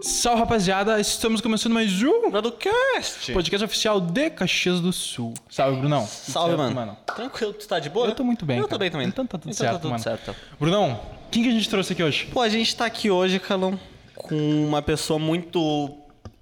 Salve rapaziada, estamos começando mais um Bradocast! podcast oficial de Caxias do Sul. Salve, Brunão. Tudo Salve, certo, mano. Tranquilo, tu tá de boa? Eu tô muito bem. Eu tô cara. bem também. Então tá tudo Então certo, tá tudo mano. certo. Brunão, quem que a gente trouxe aqui hoje? Pô, a gente tá aqui hoje, Calão, com uma pessoa muito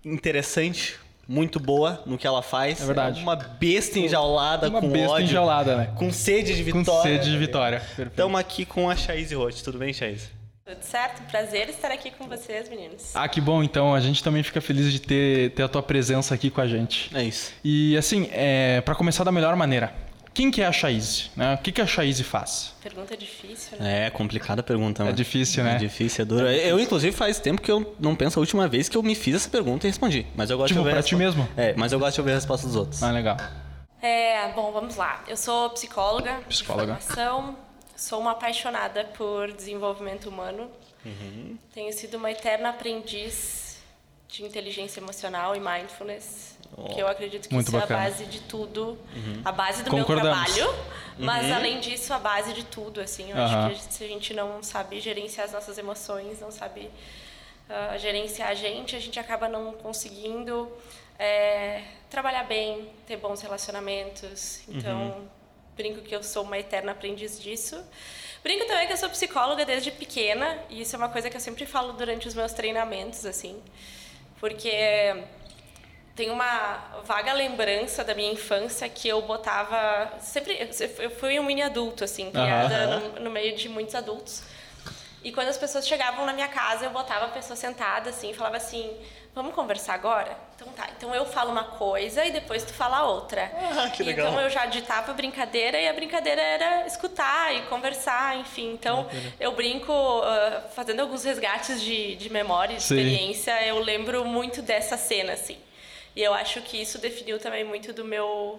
interessante, muito boa no que ela faz. É verdade. uma besta enjaulada Uma com besta ódio. enjaulada, né? Com sede de Com vitória. sede de vitória. Perfeito. Estamos aqui com a Chaise Roth. Tudo bem, Chaise? Tudo certo? Prazer estar aqui com vocês, meninos. Ah, que bom, então. A gente também fica feliz de ter, ter a tua presença aqui com a gente. É isso. E assim, é, para começar da melhor maneira, quem que é a Chaise? Né? O que, que a Chaise faz? Pergunta difícil, né? É complicada a pergunta, mano. difícil, né? É difícil, é duro. Eu, inclusive, faz tempo que eu não penso a última vez que eu me fiz essa pergunta e respondi. Mas eu gosto Tipo, de ouvir pra a ti resposta- mesmo? É, mas eu gosto de ouvir a resposta dos outros. Ah, legal. É, bom, vamos lá. Eu sou psicóloga, Psicóloga. de formação, sou uma apaixonada por desenvolvimento humano. Uhum. Tenho sido uma eterna aprendiz de inteligência emocional e mindfulness, que eu acredito que Muito isso bacana. Uhum. é a base de tudo, a base do meu trabalho, mas além disso, a base de tudo, assim. Eu acho que se a gente não sabe gerenciar as nossas emoções, não sabe ah, gerenciar a gente, a gente acaba não conseguindo é, trabalhar bem, ter bons relacionamentos. Então, brinco que eu sou uma eterna aprendiz disso. Brinco também que eu sou psicóloga desde pequena, e isso é uma coisa que eu sempre falo durante os meus treinamentos, assim, porque tem uma vaga lembrança da minha infância que eu botava sempre eu fui um mini adulto assim criada no, no meio de muitos adultos e quando as pessoas chegavam na minha casa eu botava a pessoa sentada assim e falava assim vamos conversar agora então tá então eu falo uma coisa e depois tu fala outra Ah, que legal. então eu já ditava a brincadeira e a brincadeira era escutar e conversar enfim então eu brinco ah, fazendo alguns resgates de, de memória de Sim. experiência eu lembro muito dessa cena assim e eu acho que isso definiu também muito do meu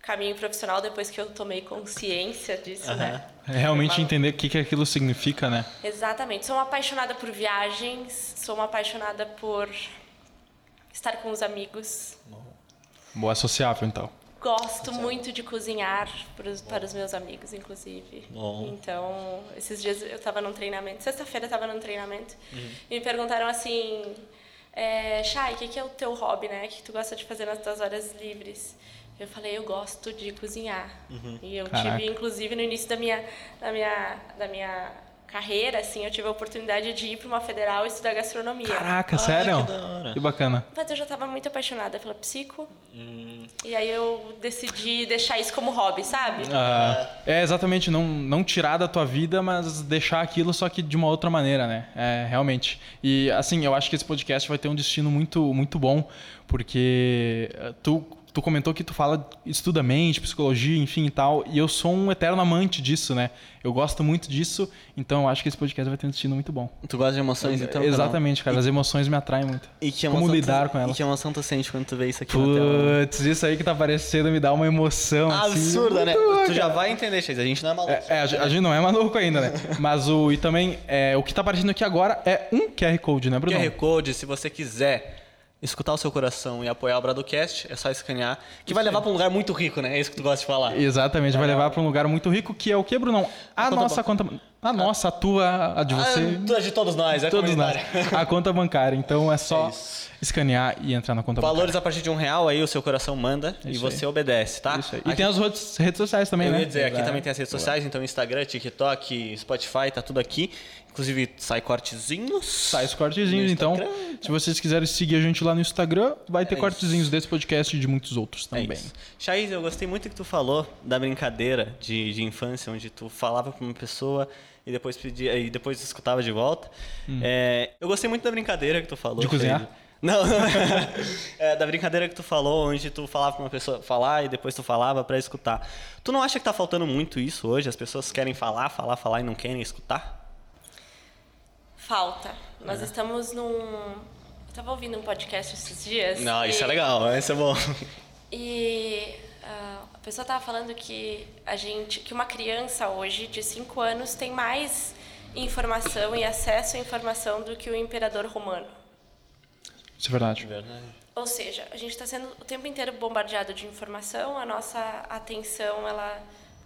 caminho profissional depois que eu tomei consciência disso, né? É realmente Uma- entender o que, que aquilo significa, né? Exatamente. Sou uma apaixonada por viagens, sou uma apaixonada por estar com os amigos. Boa associável, então. Gosto muito de cozinhar pros- para os meus amigos, inclusive. Bom. Então, esses dias eu estava num treinamento, sexta-feira eu estava num treinamento, Uhum. e me perguntaram assim, é, o que, que é o teu hobby, né? O que tu gosta de fazer nas tuas horas livres? Eu falei, eu gosto de cozinhar. Uhum. E eu Caraca. tive, inclusive, no início da minha, da minha, da minha carreira, assim, eu tive a oportunidade de ir para uma federal e estudar gastronomia. Caraca, Ah, sério? que. Que bacana. Mas eu já estava muito apaixonada pela psico. Hum. E aí eu decidi deixar isso como hobby, sabe? Ah, é exatamente, não, não tirar da tua vida, mas deixar aquilo só que de uma outra maneira, né? É, realmente. E assim, eu acho que esse podcast vai ter um destino muito, muito bom, porque eh, tu, tu comentou que tu fala, estuda mente, psicologia, enfim e tal, e eu sou um eterno amante disso, né? Eu gosto muito disso, então eu acho que esse podcast vai ter um destino muito bom. Tu gosta de emoções, então? Exatamente, cara, as emoções me atraem muito. E que Como emoção lidar tu, com elas. E que emoção tu sente quando tu vê isso aqui? Putz, isso aí que tá aparecendo me dá uma emoção. assim, Absurda, né? muito boa, Tu já vai entender, Chase. A gente não é maluco. É, é, a, gente- a gente não é maluco ainda, né? Mas o. E também, é, o que tá aparecendo aqui agora é um QR Code, né, Bruno? QR Code, se você quiser escutar o seu coração e apoiar o Bradocast, é só escanear. Que vai levar pra um lugar muito rico, né? É isso que tu gosta de falar. Exatamente, vai levar pra um lugar muito rico que é o que, Brunão? A, conta nossa conta. A nossa, a tua, a de você. Ah, tu é de todos nós, é todos nós. A conta bancária. Então é só É escanear e entrar na conta Valores a partir de um real, aí o seu coração manda e Isso você obedece, tá? bancária. Isso aí. E Aqui- tem as redes, redes sociais também, Eu né? ia dizer, aqui Exato. também tem as redes sociais, então Instagram, TikTok, Spotify, tá tudo aqui. Inclusive, sai cortezinhos. Sai os cortezinhos, então. Se vocês quiserem seguir a gente lá no Instagram, vai ter É cortezinhos desse podcast e de muitos outros É também. isso. Chaiz, eu gostei muito que tu falou da brincadeira de, de infância, onde tu falava pra uma pessoa e depois pedia e depois escutava de volta. É, eu gostei muito da brincadeira que tu falou. Hum. De cozinhar? Chaise. Não, é, da brincadeira que tu falou, onde tu falava pra uma pessoa falar e depois tu falava pra escutar. Tu não acha que tá faltando muito isso hoje? As pessoas querem falar, falar, falar e não querem escutar? Falta. Nós estamos num. Eu tava ouvindo um podcast esses dias. Não, isso e- é legal, isso é bom. E ah, a pessoa estava falando que a gente, que uma criança hoje de 5 anos tem mais informação e acesso à informação do que o imperador romano. Isso é verdade. Verdade. Ou seja, a gente está sendo o tempo inteiro bombardeado de informação, a nossa atenção ela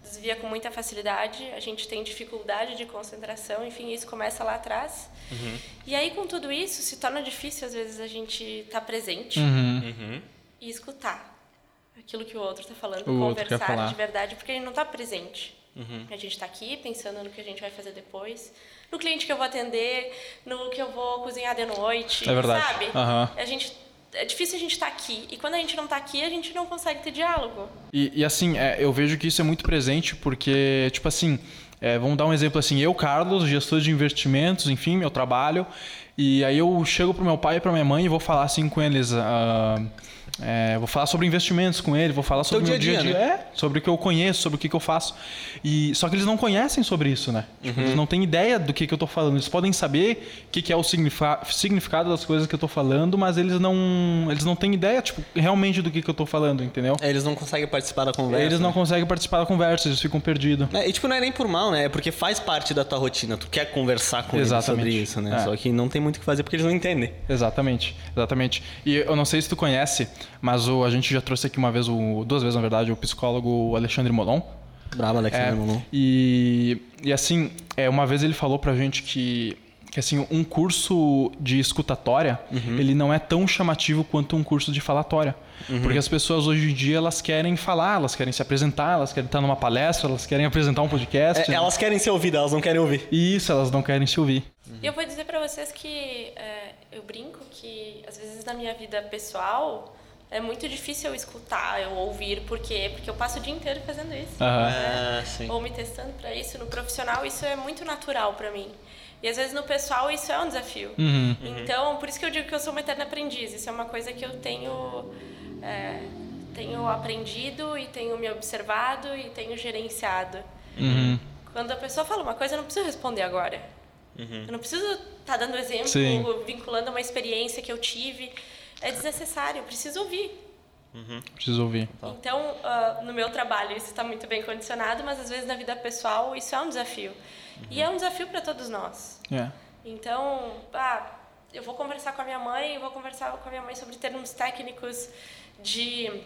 desvia com muita facilidade, a gente tem dificuldade de concentração, enfim, isso começa lá atrás. Uhum. E aí, com tudo isso, se torna difícil, às vezes, a gente estar tá presente uhum. e escutar aquilo que o outro está falando, o conversar de verdade, porque ele não está presente. Uhum. A gente está aqui pensando no que a gente vai fazer depois, no cliente que eu vou atender, no que eu vou cozinhar de noite, é verdade. sabe? Uhum. A gente é difícil a gente estar tá aqui. E quando a gente não está aqui, a gente não consegue ter diálogo. E, e assim, é, eu vejo que isso é muito presente porque, tipo assim, é, vamos dar um exemplo assim, eu, Carlos, gestor de investimentos, enfim, meu trabalho, e aí eu chego pro meu pai e pra minha mãe e vou falar assim com eles. Uh, é, vou falar sobre investimentos com ele, vou falar sobre o meu dia a dia, dia né? é, sobre o que eu conheço, sobre o que, que eu faço. E só que eles não conhecem sobre isso, né? Tipo, uhum. Eles não têm ideia do que, que eu estou falando. Eles podem saber o que, que é o significado das coisas que eu estou falando, mas eles não, eles não têm ideia, tipo, realmente do que, que eu estou falando, entendeu? É, eles não conseguem participar da conversa. Eles não né? conseguem participar da conversa, eles ficam perdidos. É, e tipo, não é nem por mal, né? É porque faz parte da tua rotina. Tu quer conversar com Exatamente. eles sobre isso, né? É. Só que não tem muito o que fazer porque eles não entendem. Exatamente, exatamente. E eu não sei se tu conhece, mas o, a gente já trouxe aqui uma vez, o, duas vezes na verdade, o psicólogo Alexandre Molon. Bravo, Alexandre é, Molon. E, e assim, é, uma vez ele falou pra gente que que assim um curso de escutatória uhum. ele não é tão chamativo quanto um curso de falatória uhum. porque as pessoas hoje em dia elas querem falar elas querem se apresentar elas querem estar numa palestra elas querem apresentar um podcast é, elas querem ser ouvidas elas não querem ouvir isso elas não querem se ouvir e eu vou dizer para vocês que é, eu brinco que às vezes na minha vida pessoal é muito difícil eu escutar, eu ouvir, por quê? Porque eu passo o dia inteiro fazendo isso. Uhum. Né? Ah, Ou me testando para isso. No profissional, isso é muito natural para mim. E às vezes no pessoal, isso é um desafio. Uhum. Então, por isso que eu digo que eu sou uma eterna aprendiz. Isso é uma coisa que eu tenho, é, tenho aprendido e tenho me observado e tenho gerenciado. Uhum. Quando a pessoa fala uma coisa, eu não preciso responder agora. Uhum. Eu não preciso estar tá dando exemplo, Sim. vinculando a uma experiência que eu tive é desnecessário, eu preciso ouvir. Uhum. Preciso ouvir. Então, uh, no meu trabalho isso está muito bem condicionado, mas às vezes na vida pessoal isso é um desafio. Uhum. E é um desafio para todos nós. É. Então, ah, eu vou conversar com a minha mãe, vou conversar com a minha mãe sobre termos técnicos de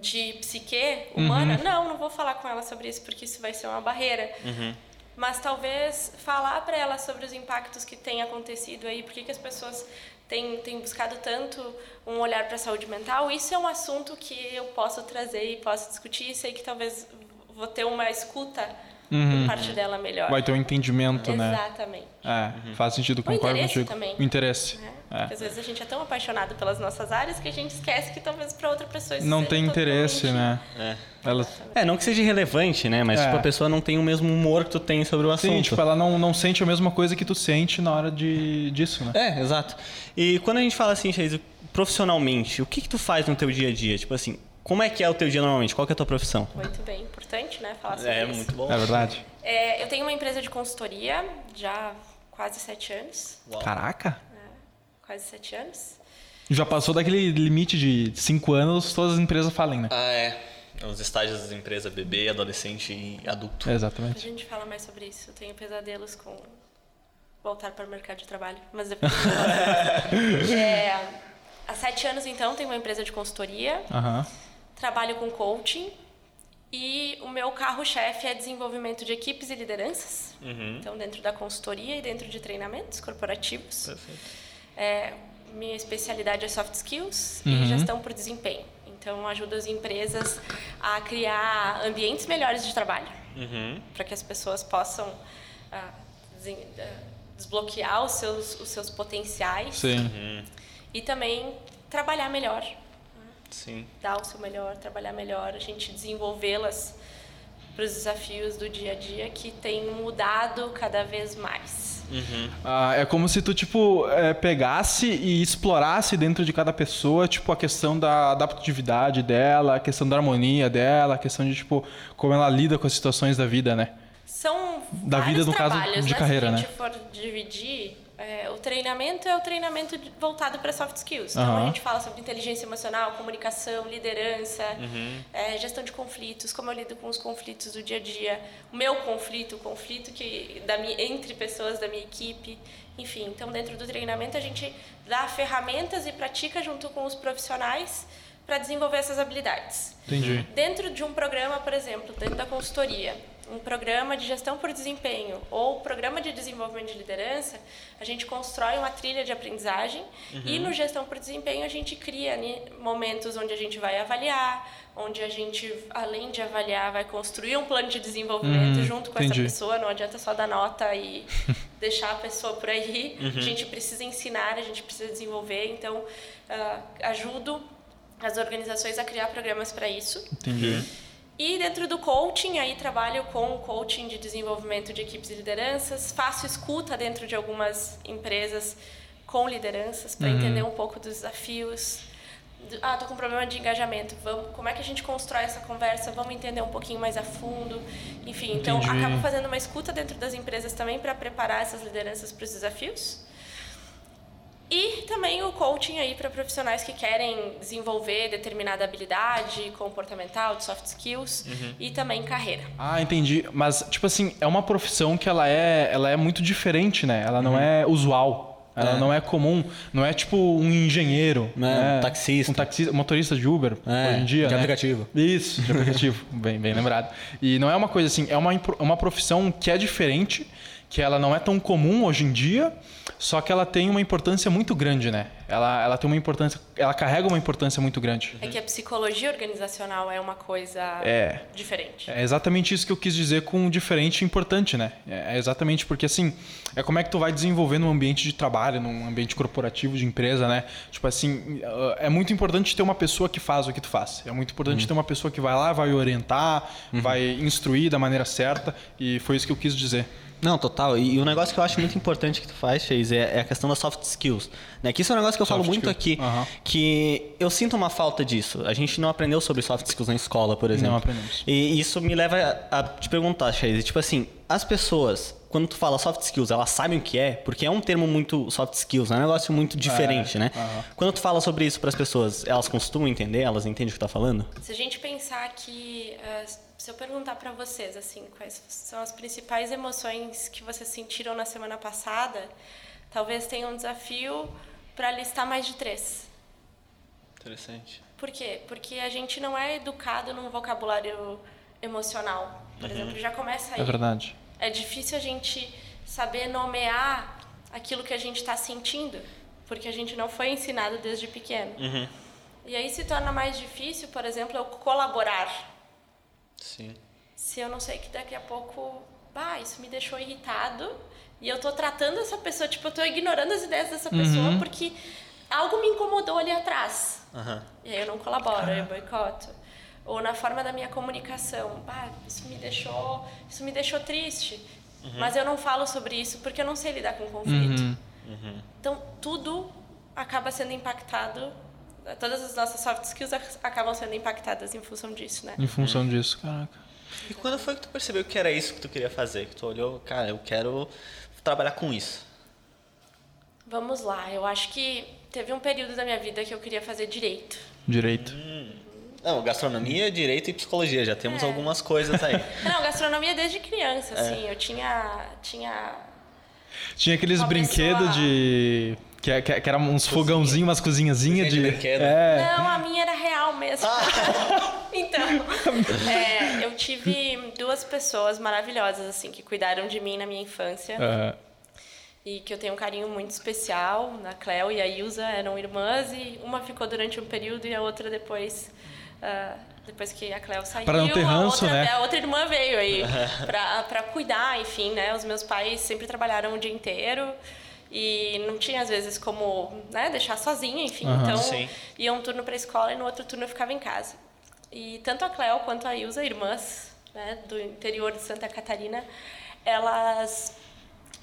de psique humana. Uhum. Não, não vou falar com ela sobre isso porque isso vai ser uma barreira. Uhum. Mas talvez falar para ela sobre os impactos que tem acontecido aí, por que as pessoas tem, tem buscado tanto um olhar para a saúde mental, isso é um assunto que eu posso trazer e posso discutir sei que talvez vou ter uma escuta uhum. por parte dela melhor. Vai ter um entendimento, Exatamente. né? Exatamente. É, uhum. faz sentido, concordo o contigo. Também. O interesse. É. Porque às vezes a gente é tão apaixonado pelas nossas áreas que a gente esquece que talvez para outra pessoa isso Não tem interesse, né? É. Ela... é, não que seja irrelevante, né? Mas é. tipo, a pessoa não tem o mesmo humor que tu tem sobre o assunto. Sim, tipo, ela não, não sente a mesma coisa que tu sente na hora de, disso, né? É, exato. E quando a gente fala assim, Chase, profissionalmente, o que que tu faz no teu dia a dia? Tipo assim, como é que é o teu dia normalmente? Qual é a tua profissão? Muito bem, importante, né? Falar sobre é, isso. É, muito bom. É verdade. É, eu tenho uma empresa de consultoria já há quase sete anos. Uau. Caraca! É, quase sete anos. Já passou daquele limite de cinco anos, todas as empresas falem, né? Ah, é. Os estágios das empresas, bebê, adolescente e adulto. É, exatamente. A gente fala mais sobre isso. Eu tenho pesadelos com voltar para o mercado de trabalho, mas depois é, Há sete anos, então, tenho uma empresa de consultoria. Uhum. Trabalho com coaching e o meu carro-chefe é desenvolvimento de equipes e lideranças. Uhum. Então, dentro da consultoria e dentro de treinamentos corporativos. É, minha especialidade é soft skills uhum. e gestão por desempenho. Então, ajudo as empresas a criar ambientes melhores de trabalho uhum. para que as pessoas possam ah, ah, desbloquear os seus, os seus potenciais. Sim. E também trabalhar melhor Sim. dar o seu melhor, trabalhar melhor, a gente desenvolvê-las para os desafios do dia a dia que tem mudado cada vez mais. Uhum. Ah, é como se tu tipo é, pegasse e explorasse dentro de cada pessoa tipo a questão da adaptatividade dela, a questão da harmonia dela, a questão de tipo como ela lida com as situações da vida, né? São da vida no caso de né? carreira, né? Se a gente né? for dividir é, o treinamento é o treinamento voltado para soft skills. Então, uhum. a gente fala sobre inteligência emocional, comunicação, liderança, uhum. é, gestão de conflitos, como eu lido com os conflitos do dia a dia, o meu conflito, o conflito que, da minha, entre pessoas da minha equipe. Enfim, então, dentro do treinamento, a gente dá ferramentas e pratica junto com os profissionais para desenvolver essas habilidades. Entendi. Dentro de um programa, por exemplo, dentro da consultoria, um programa de gestão por desempenho ou programa de desenvolvimento de liderança, a gente constrói uma trilha de aprendizagem uhum. e no gestão por desempenho a gente cria né, momentos onde a gente vai avaliar, onde a gente, além de avaliar, vai construir um plano de desenvolvimento uhum, junto com entendi. essa pessoa. Não adianta só dar nota e deixar a pessoa por aí. Uhum. A gente precisa ensinar, a gente precisa desenvolver. Então, uh, ajudo as organizações a criar programas para isso. Entendi. E dentro do coaching, aí trabalho com coaching de desenvolvimento de equipes e lideranças, faço escuta dentro de algumas empresas com lideranças para uhum. entender um pouco dos desafios. Ah, tô com problema de engajamento. Vamos, como é que a gente constrói essa conversa? Vamos entender um pouquinho mais a fundo. Enfim, então Entendi. acabo fazendo uma escuta dentro das empresas também para preparar essas lideranças para os desafios. E também o coaching aí para profissionais que querem desenvolver determinada habilidade comportamental, de soft skills uhum. e também carreira. Ah, entendi. Mas tipo assim, é uma profissão que ela é, ela é muito diferente, né? Ela não uhum. é usual. Ela é. não é comum, não é tipo um engenheiro, né? um taxista, um taxista, motorista de Uber é, hoje em dia, de né? aplicativo. Isso, de aplicativo, bem, bem lembrado. E não é uma coisa assim, é uma, uma profissão que é diferente, que ela não é tão comum hoje em dia, só que ela tem uma importância muito grande, né? Ela, ela tem uma importância, ela carrega uma importância muito grande. É que a psicologia organizacional é uma coisa é, diferente. É exatamente isso que eu quis dizer com diferente e importante, né? É exatamente porque assim, é como é que tu vai desenvolver num ambiente de trabalho, num ambiente corporativo de empresa, né? Tipo assim, é muito importante ter uma pessoa que faz o que tu faz. É muito importante uhum. ter uma pessoa que vai lá, vai orientar, uhum. vai instruir da maneira certa e foi isso que eu quis dizer. Não, total. E, e um negócio que eu acho muito importante que tu faz, Chase, é, é a questão das soft skills. Né? Que isso é um negócio que eu soft falo muito aqui, uhum. que eu sinto uma falta disso. A gente não aprendeu sobre soft skills na escola, por exemplo. Não aprendemos. E isso me leva a, a te perguntar, Chase, tipo assim, as pessoas quando tu fala soft skills, elas sabem o que é, porque é um termo muito soft skills, é um negócio muito diferente, é, né? Quando tu fala sobre isso para as pessoas, elas costumam entender, elas entendem o que tu tá falando? Se a gente pensar que uh, se eu perguntar para vocês assim, quais são as principais emoções que vocês sentiram na semana passada, talvez tenha um desafio para listar mais de três. Interessante. Por quê? Porque a gente não é educado num vocabulário emocional, por uhum. exemplo, já começa aí. É verdade. É difícil a gente saber nomear aquilo que a gente está sentindo, porque a gente não foi ensinado desde pequeno. Uhum. E aí se torna mais difícil, por exemplo, eu colaborar Sim. Se eu não sei que daqui a pouco, isso me deixou irritado e eu tô tratando essa pessoa, tipo, eu tô ignorando as ideias dessa pessoa uhum. porque algo me incomodou ali atrás. Uhum. E aí eu não colaboro, eu boicoto. Ou na forma da minha comunicação, isso me deixou, isso me deixou triste. Uhum. Mas eu não falo sobre isso porque eu não sei lidar com conflito. Uhum. Então tudo acaba sendo impactado todas as nossas soft skills acabam sendo impactadas em função disso, né? Em função disso, caraca. E quando foi que tu percebeu que era isso que tu queria fazer? Que tu olhou, cara, eu quero trabalhar com isso. Vamos lá, eu acho que teve um período da minha vida que eu queria fazer direito. Direito. Hum. Não, gastronomia, direito e psicologia, já temos é. algumas coisas aí. Não, gastronomia desde criança, é. assim, eu tinha tinha tinha aqueles brinquedos pessoa... de que, que, que era uns fogãozinhos, umas cozinhazinhas de. de é. Não, a minha era real mesmo. Ah. então, é, eu tive duas pessoas maravilhosas, assim, que cuidaram de mim na minha infância. Uhum. E que eu tenho um carinho muito especial. A Cleo e a Ilza eram irmãs e uma ficou durante um período e a outra depois. Uh, depois que a Cleo saiu, para não ter ranço, a, outra, né? a outra irmã veio aí para cuidar, enfim, né? Os meus pais sempre trabalharam o dia inteiro e não tinha às vezes como né, deixar sozinha, enfim. Uhum, então sim. ia um turno para a escola e no outro turno eu ficava em casa. E tanto a Cleo quanto a Ilza, irmãs né, do interior de Santa Catarina, elas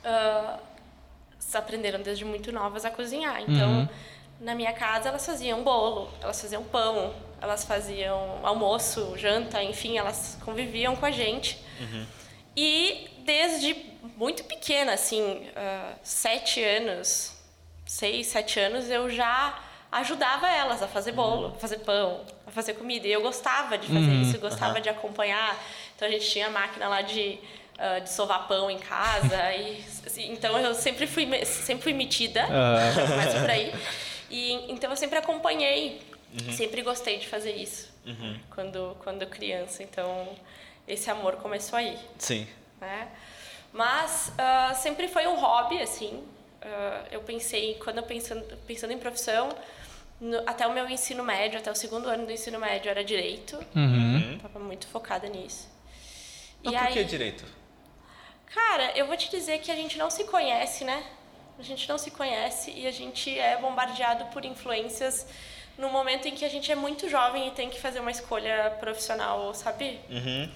uh, aprenderam desde muito novas a cozinhar. Então, uhum. na minha casa elas faziam bolo, elas faziam pão, elas faziam almoço, janta, enfim, elas conviviam com a gente. Uhum. E desde muito pequena, assim, uh, sete anos, seis, sete anos, eu já ajudava elas a fazer bolo, a fazer pão, a fazer comida. E eu gostava de fazer uhum. isso, gostava uhum. de acompanhar. Então a gente tinha máquina lá de, uh, de sovar pão em casa. e, assim, então eu sempre fui, sempre fui metida, uhum. mais por aí. E, então eu sempre acompanhei Uhum. Sempre gostei de fazer isso uhum. quando, quando criança. Então, esse amor começou aí. Sim. Né? Mas uh, sempre foi um hobby, assim. Uh, eu pensei, quando eu pensando, pensando em profissão, no, até o meu ensino médio, até o segundo ano do ensino médio era direito. Uhum. Tava muito focada nisso. Mas e por aí, que direito? Cara, eu vou te dizer que a gente não se conhece, né? A gente não se conhece e a gente é bombardeado por influências no momento em que a gente é muito jovem e tem que fazer uma escolha profissional, sabe? Uhum.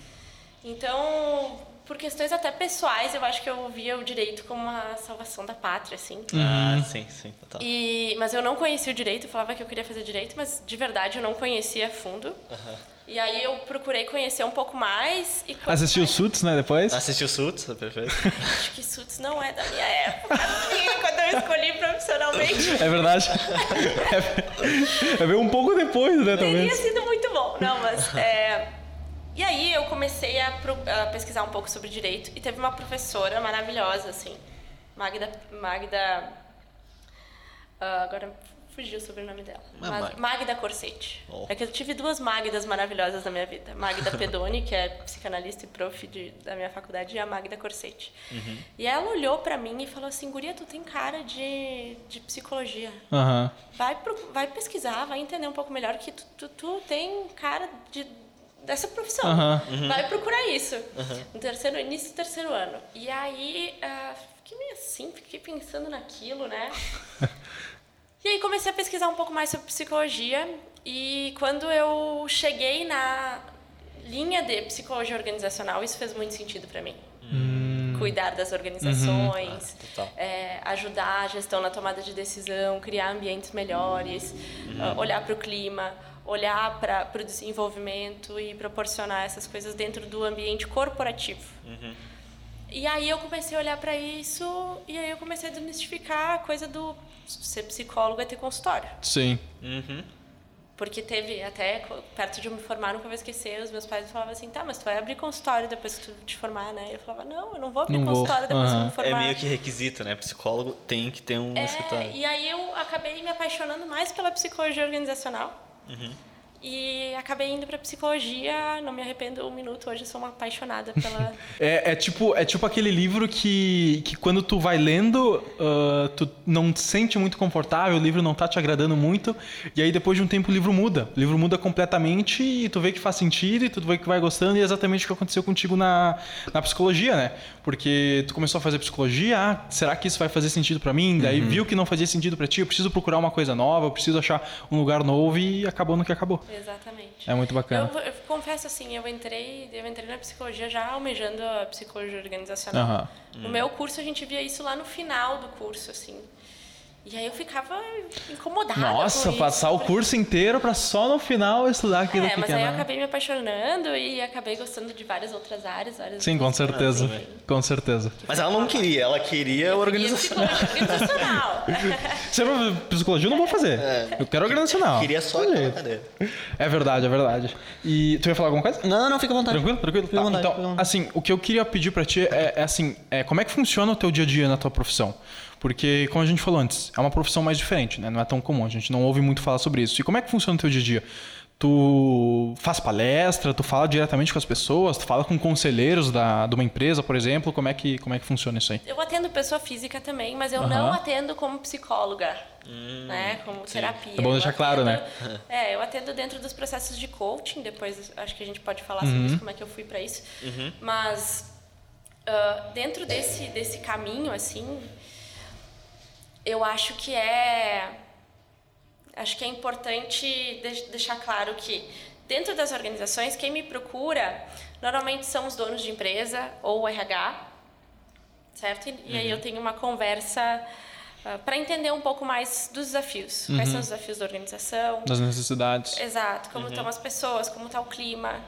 Então, por questões até pessoais, eu acho que eu via o direito como uma salvação da pátria, assim. Ah, sim, sim, total. E, mas eu não conhecia o direito, eu falava que eu queria fazer direito, mas de verdade eu não conhecia a fundo. Uhum. E aí eu procurei conhecer um pouco mais. E Assistiu mais... Suits, né, depois? Assistiu Suits, é perfeito. Acho que Suits não é da minha época, eu escolhi profissionalmente. É verdade. É, é um pouco depois, né. Teria sido muito bom. Não, mas... É... E aí eu comecei a, a, pesquisar um pouco sobre direito e teve uma professora maravilhosa, assim, Magda... Magda uh, agora fugiu o sobrenome dela. Mas, Magda Corsetti. Oh. É que eu tive duas Magdas maravilhosas na minha vida. Magda Pedoni, que é psicanalista e prof de, da minha faculdade, e a Magda Corsetti. Uhum. E ela olhou para mim e falou assim, Guria, tu tem cara de, de psicologia. Uhum. Vai, pro, vai pesquisar, vai entender um pouco melhor que tu, tu, tu tem cara de, dessa profissão. Uhum. Vai procurar isso. No terceiro, início do terceiro ano. E aí, uh, fiquei meio assim, fiquei pensando naquilo, né? E aí comecei a pesquisar um pouco mais sobre psicologia e quando eu cheguei na linha de psicologia organizacional, isso fez muito sentido para mim. Hum. Cuidar das organizações, uhum. ah, é, ajudar a gestão na tomada de decisão, criar ambientes melhores, uhum. uh, olhar para o clima, olhar para o desenvolvimento e proporcionar essas coisas dentro do ambiente corporativo. Uhum. E aí eu comecei a olhar para isso e aí eu comecei a desmistificar a coisa do ser psicólogo é ter consultório. Sim. Uhum. Porque teve até perto de eu me formar, nunca vou esquecer, os meus pais falavam assim: "Tá, mas tu vai abrir consultório depois que tu te formar, né?" Eu falava: "Não, eu não vou abrir não consultório vou. depois uhum. que eu me formar". É meio que requisito, né? Psicólogo tem que ter um é, escritório. E aí eu acabei me apaixonando mais pela psicologia organizacional. Uhum. E acabei indo para psicologia, não me arrependo um minuto, hoje sou uma apaixonada pela. é, é, tipo, é tipo aquele livro que, que quando tu vai lendo, uh, tu não te sente muito confortável, o livro não tá te agradando muito, e aí depois de um tempo o livro muda. O livro muda completamente e tu vê que faz sentido e tu vê que vai gostando, e é exatamente o que aconteceu contigo na, na psicologia, né? Porque tu começou a fazer psicologia, ah, será que isso vai fazer sentido para mim? Daí uhum. viu que não fazia sentido para ti, eu preciso procurar uma coisa nova, eu preciso achar um lugar novo e acabou no que acabou. Exatamente. É muito bacana. Eu, eu, confesso assim, eu entrei, eu entrei na psicologia já almejando a psicologia organizacional. Uhum. No meu curso a gente via isso lá no final do curso, assim. E aí eu ficava incomodada. Nossa, passar o curso inteiro para só no final estudar aquilo é, que mas aí eu acabei me apaixonando e acabei gostando de várias outras áreas. Várias Sim, com certeza. Assim, com certeza. Mas ela não queria, ela queria eu organizacional. organizacional. Se eu psicologia, eu não vou fazer. É. Eu quero organizacional. Queria só cadeira. É verdade, é verdade. E tu ia falar alguma coisa? Não, não, fica à vontade. Tranquilo? Tranquilo? Tá, vontade, então, assim, o que eu queria pedir para ti é, é assim, é, como é que funciona o teu dia a dia na tua profissão? Porque, como a gente falou antes, é uma profissão mais diferente, né? Não é tão comum, a gente não ouve muito falar sobre isso. E como é que funciona o teu dia a dia? Tu faz palestra, tu fala diretamente com as pessoas, tu fala com conselheiros da, de uma empresa, por exemplo, como é que, como é que funciona isso aí? Eu atendo pessoa física também, mas eu uhum. não atendo como psicóloga, hum, né, como sim. terapia. É bom deixar atendo, claro, né? É, eu atendo dentro dos processos de coaching, depois acho que a gente pode falar uhum. sobre isso, como é que eu fui para isso, uhum. mas uh, dentro desse, desse caminho, assim, eu acho que é acho que é importante deixar claro que dentro das organizações quem me procura normalmente são os donos de empresa ou o RH, certo? E, uhum. aí eu uhum. tenho uma conversa uh, ah, para entender um pouco mais dos desafios. Uhum. Quais são os desafios da organização? Das necessidades. Exato. Como uhum. estão as pessoas? Como está o clima?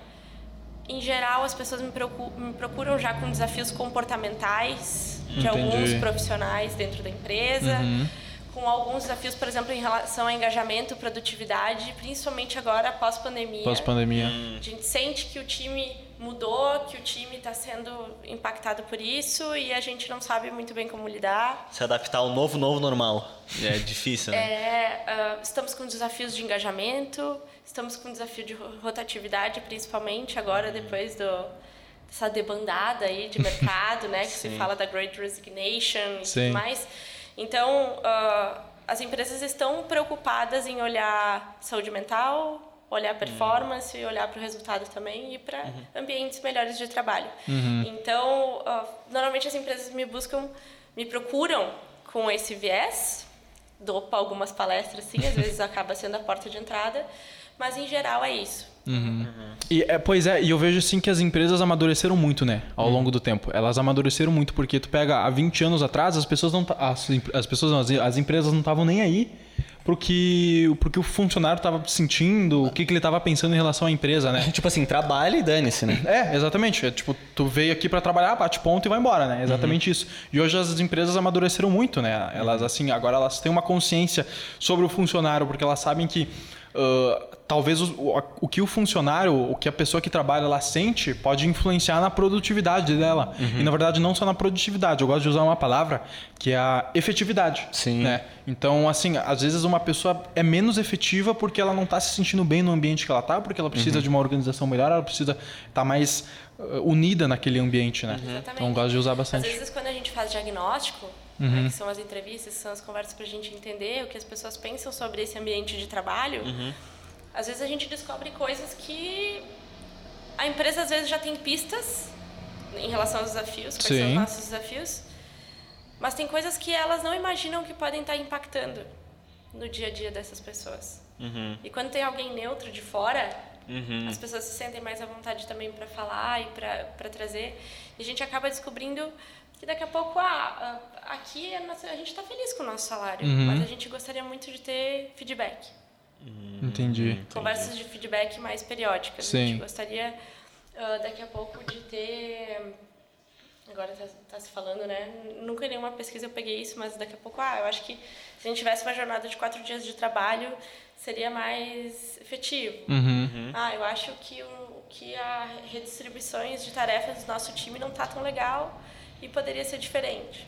Em geral, as pessoas me procuram, me procuram já com desafios comportamentais de Entendi. alguns profissionais dentro da empresa, uhum. com alguns desafios, por exemplo, em relação a engajamento, produtividade, principalmente agora pós-pandemia. Pós-pandemia. A gente sente que o time mudou, que o time está sendo impactado por isso e a gente não sabe muito bem como lidar. Se adaptar ao novo, novo normal. É difícil, né? É, uh, estamos com desafios de engajamento, estamos com desafio de rotatividade, principalmente agora, depois do, dessa debandada aí de mercado, né? Que Sim. se fala da Great Resignation e Sim. tudo mais. Então, uh, as empresas estão preocupadas em olhar saúde mental, olhar performance, uhum. olhar para o resultado também e para uhum. ambientes melhores de trabalho. Uhum. Então, uh, normalmente as empresas me buscam, me procuram com esse viés, dou algumas palestras, sim, às vezes acaba sendo a porta de entrada, mas em geral é isso. Uhum. E, é, pois é, e eu vejo sim que as empresas amadureceram muito, né? Ao uhum. longo do tempo. Elas amadureceram muito, porque tu pega há 20 anos atrás, as pessoas não. As, as pessoas não, as, as empresas não estavam nem aí porque, porque o funcionário estava sentindo, o que, que ele estava pensando em relação à empresa, né? tipo assim, trabalha e dane-se, né? É, exatamente. É, tipo, tu veio aqui para trabalhar, bate ponto e vai embora, né? Exatamente uhum. isso. E hoje as empresas amadureceram muito, né? Elas, assim, agora elas têm uma consciência sobre o funcionário, porque elas sabem que Uh, talvez o, o, que o funcionário, o que a pessoa que trabalha lá sente, pode influenciar na produtividade dela. Uhum. E na verdade não só na produtividade, eu gosto de usar uma palavra que é a efetividade. Sim. Né? Então, assim, às vezes uma pessoa é menos efetiva porque ela não está se sentindo bem no ambiente que ela está, porque ela precisa uhum. de uma organização melhor, ela precisa estar tá mais uh, unida naquele ambiente, né? Uhum. Então, eu gosto de usar bastante. Às vezes, quando a gente faz diagnóstico, uhum. né, que são as entrevistas, são as conversas para a gente entender o que as pessoas pensam sobre esse ambiente de trabalho. Uhum. Às vezes a gente descobre coisas que a empresa às vezes já tem pistas em relação aos desafios, quais Sim. são os nossos desafios, mas tem coisas que elas não imaginam que podem estar impactando no dia a dia dessas pessoas. Uhum. E quando tem alguém neutro de fora, uhum. as pessoas se sentem mais à vontade também para falar e para trazer. E a gente acaba descobrindo que daqui a pouco, ah, ah aqui a, nossa, a gente está feliz com o nosso salário, uhum. mas a gente gostaria muito de ter feedback. Hum, entendi. Conversas de feedback mais periódicas. Sim. A gente gostaria uh, daqui a pouco de ter. Agora está tá se falando, né? Nunca em nenhuma pesquisa eu peguei isso, mas daqui a pouco, ah, eu acho que se a gente tivesse uma jornada de quatro dias de trabalho, seria mais efetivo. Uhum. uhum. Ah, eu acho que, o, que a redistribuições de tarefas do nosso time não tá tão legal e poderia ser diferente.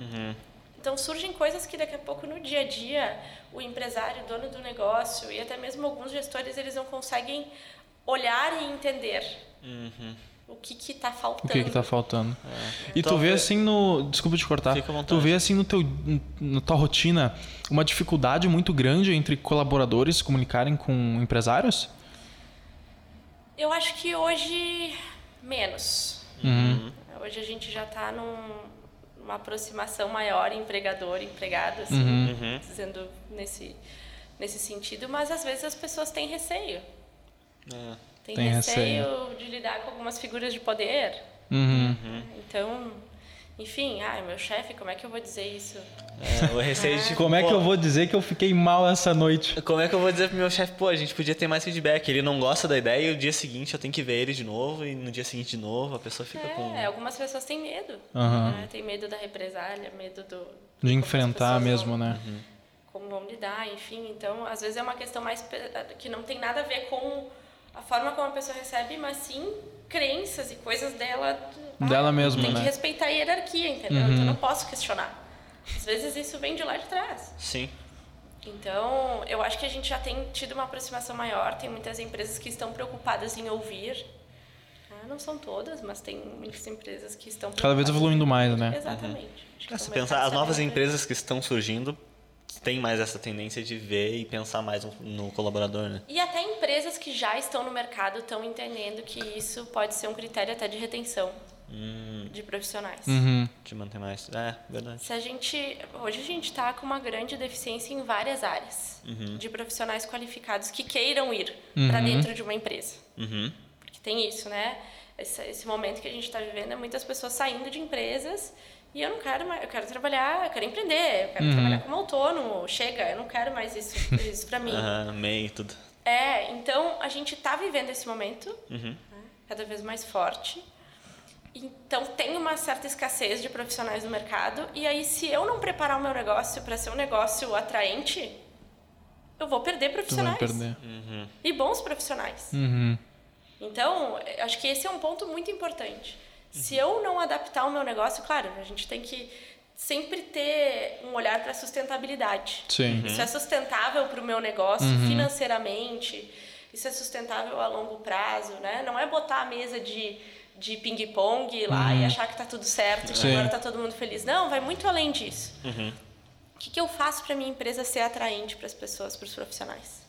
Uhum. Então surgem coisas que daqui a pouco no dia a dia o empresário, o dono do negócio e até mesmo alguns gestores eles não conseguem olhar e entender uhum. o que que está faltando. O que está faltando. É. E então, tu vê assim no, desculpa te cortar. Tu vê assim no teu na tua rotina uma dificuldade muito grande entre colaboradores se comunicarem com empresários? Eu acho que hoje menos. Uhum. Hoje a gente já está num, numa aproximação maior empregador-empregado, assim, uhum. uhum. dizendo nesse, nesse sentido, mas às vezes as pessoas têm receio. É. Tem, Tem receio, receio, de lidar com algumas figuras de poder. Uhum. Então, enfim, ah, meu chefe, como é que eu vou dizer isso? É, o receio de, tipo, Como é que eu vou dizer que eu fiquei mal essa noite? Como é que eu vou dizer pro meu chefe, pô, a gente podia ter mais feedback, ele não gosta da ideia e o dia seguinte eu tenho que ver ele de novo e no dia seguinte de novo a pessoa fica é, com... É, algumas pessoas têm medo. Uhum. Né? Tem medo da represália, medo do... De enfrentar mesmo, vão, né? Uhum. Como vão lidar, enfim. Então, às vezes é uma questão mais... que não tem nada a ver com a forma como a pessoa recebe, mas sim crenças e coisas dela. Dela ah, mesma, tem né? que respeitar a hierarquia, entendeu? Uhum. Então eu não posso questionar. Às vezes isso vem de lá de trás. Sim. Então, eu acho que a gente já tem tido uma aproximação maior. Tem muitas empresas que estão preocupadas em ouvir. Ah, não são todas, mas tem muitas empresas que estão Cada vez evoluindo mais, né? Exatamente. Uhum. Se pensar, as novas empresas que estão surgindo tem mais essa tendência de ver e pensar mais no colaborador, né? E até empresas que já estão no mercado estão entendendo que isso pode ser um critério até de retenção hum. de profissionais. Uhum. De manter mais. É, verdade. Se a gente, hoje a gente está com uma grande deficiência em várias áreas uhum. de profissionais qualificados que queiram ir uhum. para dentro de uma empresa. Uhum. Porque tem isso, né? Esse, esse momento que a gente está vivendo é muitas pessoas saindo de empresas e eu não quero mais, eu quero trabalhar, eu quero empreender, eu quero uhum. trabalhar como autônomo, chega, eu não quero mais isso, isso para mim. Amei tudo. É, então a gente está vivendo esse momento, uhum. né, cada vez mais forte. Então tem uma certa escassez de profissionais no mercado e aí se eu não preparar o meu negócio para ser um negócio atraente, eu vou perder profissionais. Perder. Uhum. E bons profissionais. Uhum. Então, acho que esse é um ponto muito importante. Se eu não adaptar o meu negócio, claro, a gente tem que sempre ter um olhar para a sustentabilidade. Sim. Isso é sustentável para o meu negócio Uhum. financeiramente, isso é sustentável a longo prazo, né? Não é botar a mesa de, de ping-pong lá e achar que tá tudo certo, que Uhum. Agora tá todo mundo feliz. Não, vai muito além disso. O que, que eu faço para minha empresa ser atraente para as pessoas, para os profissionais?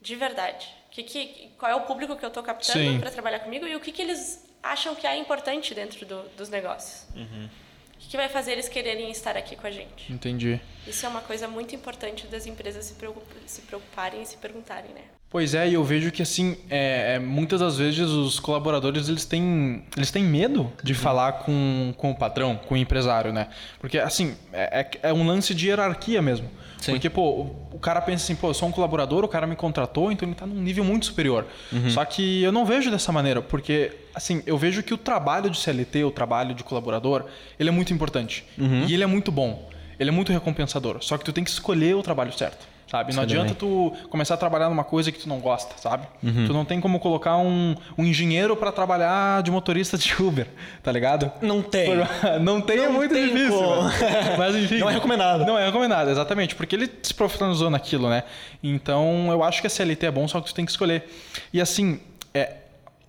De verdade. Que que, qual é o público que eu estou captando para trabalhar comigo e o que, que eles acham que é importante dentro do- dos negócios? O que, que vai fazer eles quererem estar aqui com a gente? Entendi. Isso é uma coisa muito importante das empresas se, preocup- se preocuparem e se perguntarem, né? Pois é, e eu vejo que assim, é, é, muitas das vezes os colaboradores eles têm, eles têm medo de falar com, com o patrão, com o empresário, né? Porque assim, é, é- é um lance de hierarquia mesmo. Sim. Porque, pô, o, o cara pensa assim, pô, eu sou um colaborador, o cara me contratou, então ele tá num nível muito superior. Só que eu não vejo dessa maneira, porque, assim, eu vejo que o trabalho de CLT, o trabalho de colaborador, ele é muito importante. E ele é muito bom. Ele é muito recompensador. Só que tu tem que escolher o trabalho certo. Sabe? Não adianta tu começar a trabalhar numa coisa que tu não gosta, sabe? Tu não tem como colocar um, um engenheiro para trabalhar de motorista de Uber, tá ligado? Não tem. Por- Não tem, é Não muito tem difícil. né? Mas enfim. Não é recomendado. Não é recomendado, exatamente. Porque ele se profissionalizou naquilo, né? Então eu acho que a CLT é bom, só que tu tem que escolher. E assim, é,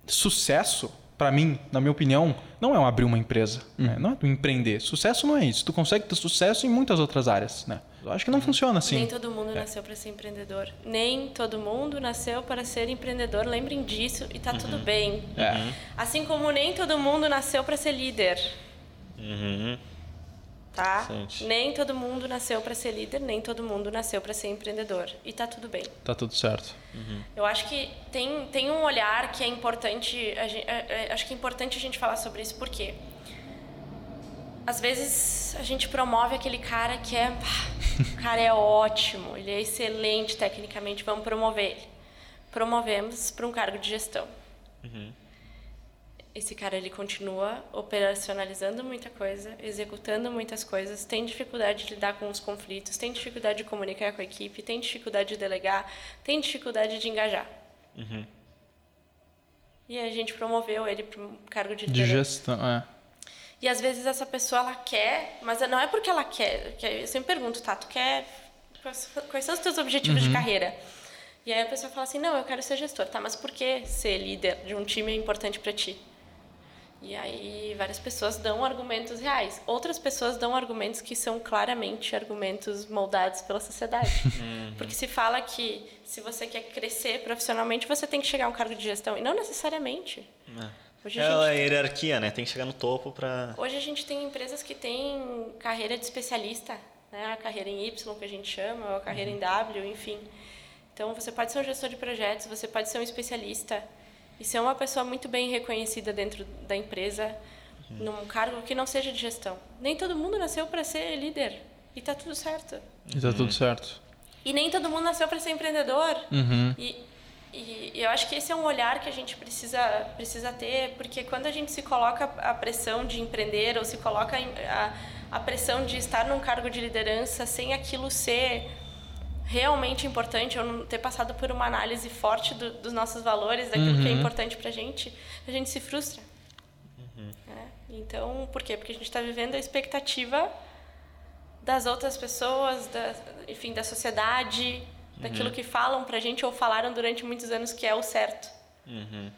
sucesso, pra mim, na minha opinião, não é um abrir uma empresa. né? Não é tu empreender. Sucesso não é isso. Tu consegue ter sucesso em muitas outras áreas, né? Eu acho que não funciona assim. Nem todo mundo nasceu para ser empreendedor. Nem todo mundo nasceu para ser empreendedor. Lembrem disso e tá tudo bem. É. Assim como nem todo mundo nasceu para ser líder. Tá? Interessante. Nem todo mundo nasceu para ser líder, nem todo mundo nasceu para ser empreendedor. E tá tudo bem. Tá tudo certo. Eu acho que tem, tem um olhar que é importante, a gen- é- é- acho que é importante a gente falar sobre isso, porque às vezes a gente promove aquele cara que é, pá, o cara é ótimo, ele é excelente tecnicamente, vamos promover ele. Promovemos para um cargo de gestão. Esse cara ele continua operacionalizando muita coisa, executando muitas coisas, tem dificuldade de lidar com os conflitos, tem dificuldade de comunicar com a equipe, tem dificuldade de delegar, tem dificuldade de engajar. E a gente promoveu ele para um cargo de De gestão, é. E às vezes essa pessoa ela quer, mas não é porque ela quer. que Eu sempre pergunto, tá? Tu quer. Quais são os teus objetivos de carreira? E aí a pessoa fala assim: não, eu quero ser gestor. Tá, mas por que ser líder de um time é importante para ti? E aí várias pessoas dão argumentos reais. Outras pessoas dão argumentos que são claramente argumentos moldados pela sociedade. Porque se fala que se você quer crescer profissionalmente, você tem que chegar a um cargo de gestão. E não necessariamente. Hoje a É a hierarquia, né? Tem que chegar no topo pra. Hoje a gente tem empresas que têm carreira de especialista, né? A carreira em Y, que a gente chama, ou a carreira em W, enfim. Então, você pode ser um gestor de projetos, você pode ser um especialista e ser uma pessoa muito bem reconhecida dentro da empresa, num cargo que não seja de gestão. Nem todo mundo nasceu para ser líder e tá tudo certo. E tá tudo certo. E nem todo mundo nasceu para ser empreendedor. Uhum. E, e eu acho que esse é um olhar que a gente precisa, precisa ter, porque quando a gente se coloca a pressão de empreender ou se coloca a, a pressão de estar num cargo de liderança sem aquilo ser realmente importante ou não ter passado por uma análise forte do, dos nossos valores, daquilo que é importante pra gente, a gente se frustra. né? Então, por quê? Porque a gente está vivendo a expectativa das outras pessoas, da, enfim, da sociedade, daquilo que falam pra gente ou falaram durante muitos anos que é o certo. né?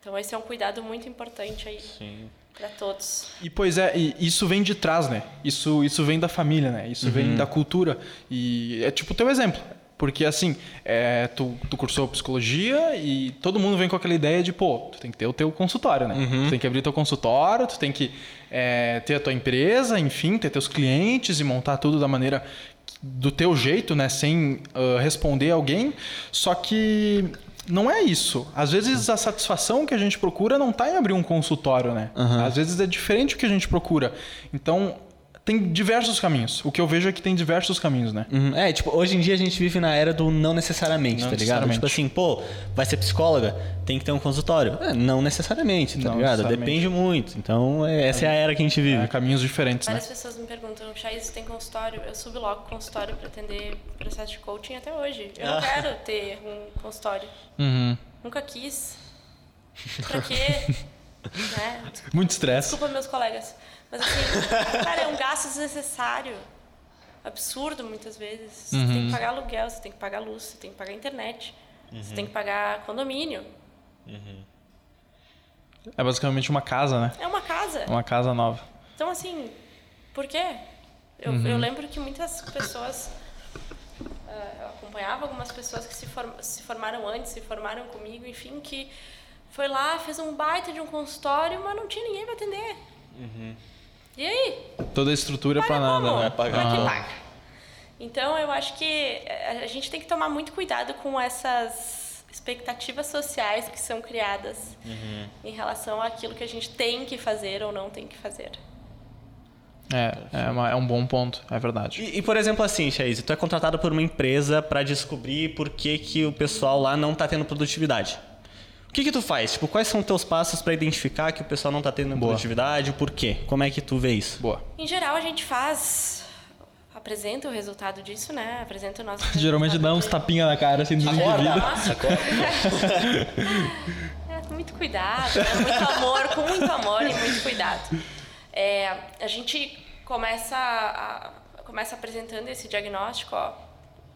Então esse é um cuidado muito importante aí Sim. para todos. E pois é, e isso vem de trás, né? Isso, isso vem da família, né? Isso vem da cultura. E é tipo o teu exemplo. Porque assim, é, tu, tu cursou psicologia e todo mundo vem com aquela ideia de, pô, tu tem que ter o teu consultório, né? Tu tem que abrir teu consultório, tu tem que é, ter a tua empresa, enfim, ter teus clientes e montar tudo da maneira do teu jeito, né? Sem ah, responder alguém. Só que não é isso. Às vezes a satisfação que a gente procura não está em abrir um consultório, né? Às vezes é diferente o que a gente procura. Então, tem diversos caminhos. O que eu vejo é que tem diversos caminhos, né? Uhum. É, tipo, hoje em dia a gente vive na era do não necessariamente, Não tá ligado? necessariamente. Tipo assim, pô, vai ser psicóloga, tem que ter um consultório. É, não necessariamente, tá Não ligado? necessariamente. Depende muito. Então, é- essa é a era que a gente vive. É, caminhos diferentes, né? Várias pessoas me perguntam, Chais, tem consultório? Eu subo logo consultório para atender processo de coaching até hoje. Eu não Ah. quero ter um consultório. Uhum. Nunca quis. Pra quê? né? Muito estresse. Desculpa meus colegas. Mas assim, cara, é um gasto desnecessário. Absurdo muitas vezes. Você Uhum. tem que pagar aluguel, você tem que pagar luz, você tem que pagar internet, você tem que pagar condomínio. É basicamente uma casa, né? É uma casa. Uma casa nova. Então, assim, por quê? Eu, Uhum. eu lembro que muitas pessoas. ah, eu acompanhava algumas pessoas que se, form- se formaram antes, se formaram comigo, enfim, que foi lá, fez um baita de um consultório, mas não tinha ninguém para atender. E aí? Toda a estrutura Paga pra nada, como? né? Como é que paga? Então, eu acho que eh, a gente tem que tomar muito cuidado com essas expectativas sociais que são criadas em relação àquilo que a gente tem que fazer ou não tem que fazer. É, é, uma- é um bom ponto, é verdade. E, e, por exemplo, assim, Chaize, tu é contratado por uma empresa para descobrir por que, que o pessoal lá não tá tendo produtividade. O que que tu faz? Tipo, quais são os teus passos para identificar que o pessoal não tá tendo Boa. produtividade? Por quê? Como é que tu vê isso? Boa. Em geral, a gente faz, apresenta o resultado disso, né? Apresenta o nosso. Geralmente dá uns tapinha na cara assim do indivíduo. Nossa. É, com muito cuidado, né? muito amor, com muito amor e muito cuidado. É, a gente começa, a, começa apresentando esse diagnóstico, ó.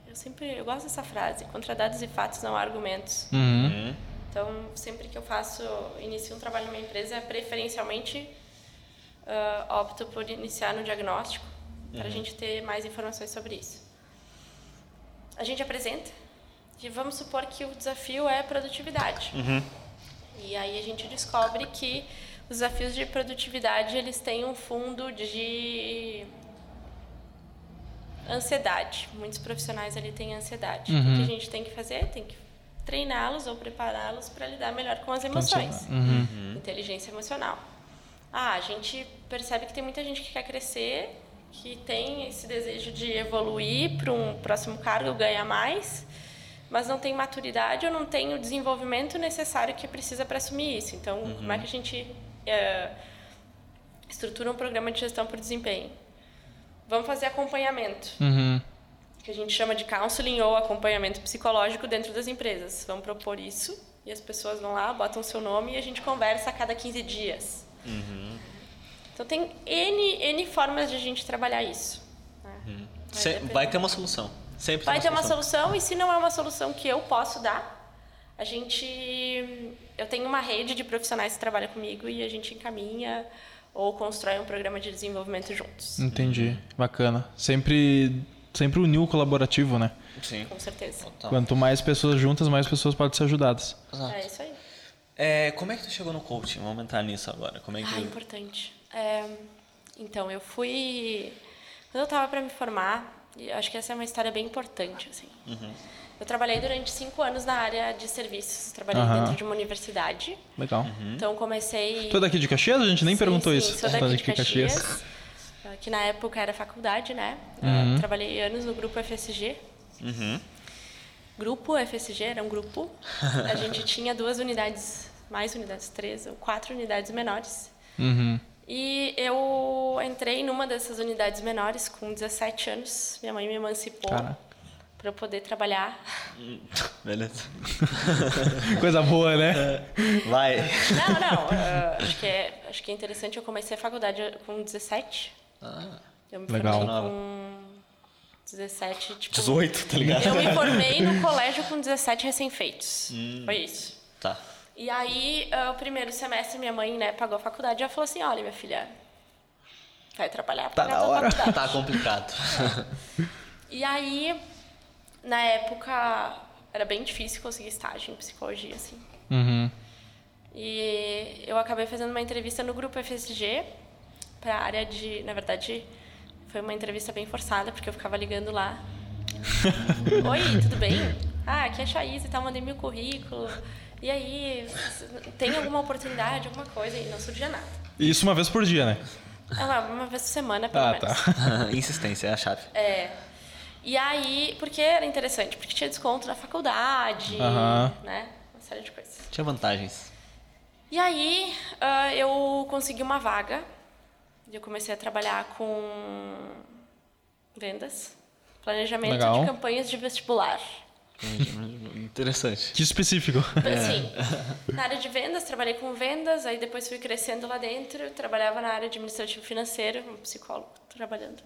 Eu sempre eu gosto dessa frase: contra dados e fatos não há argumentos. Uhum. Então, sempre que eu faço, inicio um trabalho numa empresa, preferencialmente ah, opto por iniciar no diagnóstico, para a gente ter mais informações sobre isso. A gente apresenta e vamos supor que o desafio é produtividade. E aí a gente descobre que os desafios de produtividade, eles têm um fundo de ansiedade. Muitos profissionais ali têm ansiedade. O que a gente tem que fazer? Tem que treiná-los ou prepará-los para lidar melhor com as emoções. Uhum. Inteligência emocional. Ah, a gente percebe que tem muita gente que quer crescer, que tem esse desejo de evoluir para um próximo cargo, ganhar mais, mas não tem maturidade ou não tem o desenvolvimento necessário que precisa para assumir isso. Então, como é que a gente eh, estrutura um programa de gestão por desempenho? Vamos fazer acompanhamento Uhum. Que a gente chama de counseling ou acompanhamento psicológico dentro das empresas. Vamos propor isso e as pessoas vão lá, botam seu nome e a gente conversa a cada 15 dias. Então tem N, N formas de a gente trabalhar isso. né? Vai depender. vai ter uma solução. Sempre Vai tem ter uma solução e se não é uma solução que eu posso dar, a gente eu tenho uma rede de profissionais que trabalham comigo e a gente encaminha ou constrói um programa de desenvolvimento juntos. Entendi. Bacana. Sempre, sempre unir o colaborativo, né? Sim. Com certeza. Tá. Quanto mais pessoas juntas, mais pessoas podem ser ajudadas. É isso aí. É, como é que tu chegou no coaching? Vamos entrar nisso agora. Como é que Ah, importante. É, então, eu fui. Quando eu estava para me formar, acho que essa é uma história bem importante. Assim. Eu trabalhei durante cinco anos na área de serviços. Trabalhei Aham. dentro de uma universidade. Legal. Então, comecei. Tu é daqui de Caxias? A gente nem Sim, perguntou sim, isso. Sou Tu daqui é de Caxias. ah, Que na época era faculdade, né? Ah, Trabalhei anos no grupo FSG. Grupo FSG era um grupo. A gente tinha duas unidades, mais unidades, três ou quatro unidades menores. Uhum. E eu entrei numa dessas unidades menores com 17 anos. Minha mãe me emancipou Caraca. para eu poder trabalhar. Beleza. Coisa boa, né? Vai. Não, não. ah, acho, que é, acho que é interessante. Eu comecei a faculdade com 17. Ah, Eu me Legal. formei com 17, tipo... 18, tá ligado? Eu me formei no colégio com 17 recém-feitos. Hum. Foi isso. Tá. E aí, ah, o primeiro semestre, minha mãe, né, pagou a faculdade e ela falou assim, olha, minha filha, vai trabalhar Tá pagar na hora. faculdade. Tá complicado. E aí, na época, era bem difícil conseguir estágio em psicologia, assim. Uhum. E eu acabei fazendo uma entrevista no grupo FSG para a área de, na verdade, foi uma entrevista bem forçada, porque eu ficava ligando lá. Oi, tudo bem? Ah, aqui é a Chaís e tal, mandei meu currículo. E aí, tem alguma oportunidade, alguma coisa? E não surgia nada. Isso uma vez por dia, né? Ela, uma vez por semana, pelo Ah, menos. tá. Insistência é a chave. É. E aí, porque era interessante, porque tinha desconto na faculdade, né? Uma série de coisas. Tinha vantagens. E aí, ah, eu consegui uma vaga. E eu comecei a trabalhar com vendas, planejamento Legal. de campanhas de vestibular. Interessante. Que específico. Assim, na área de vendas, trabalhei com vendas, aí depois fui crescendo lá dentro, trabalhava na área administrativo financeiro, um psicólogo trabalhando.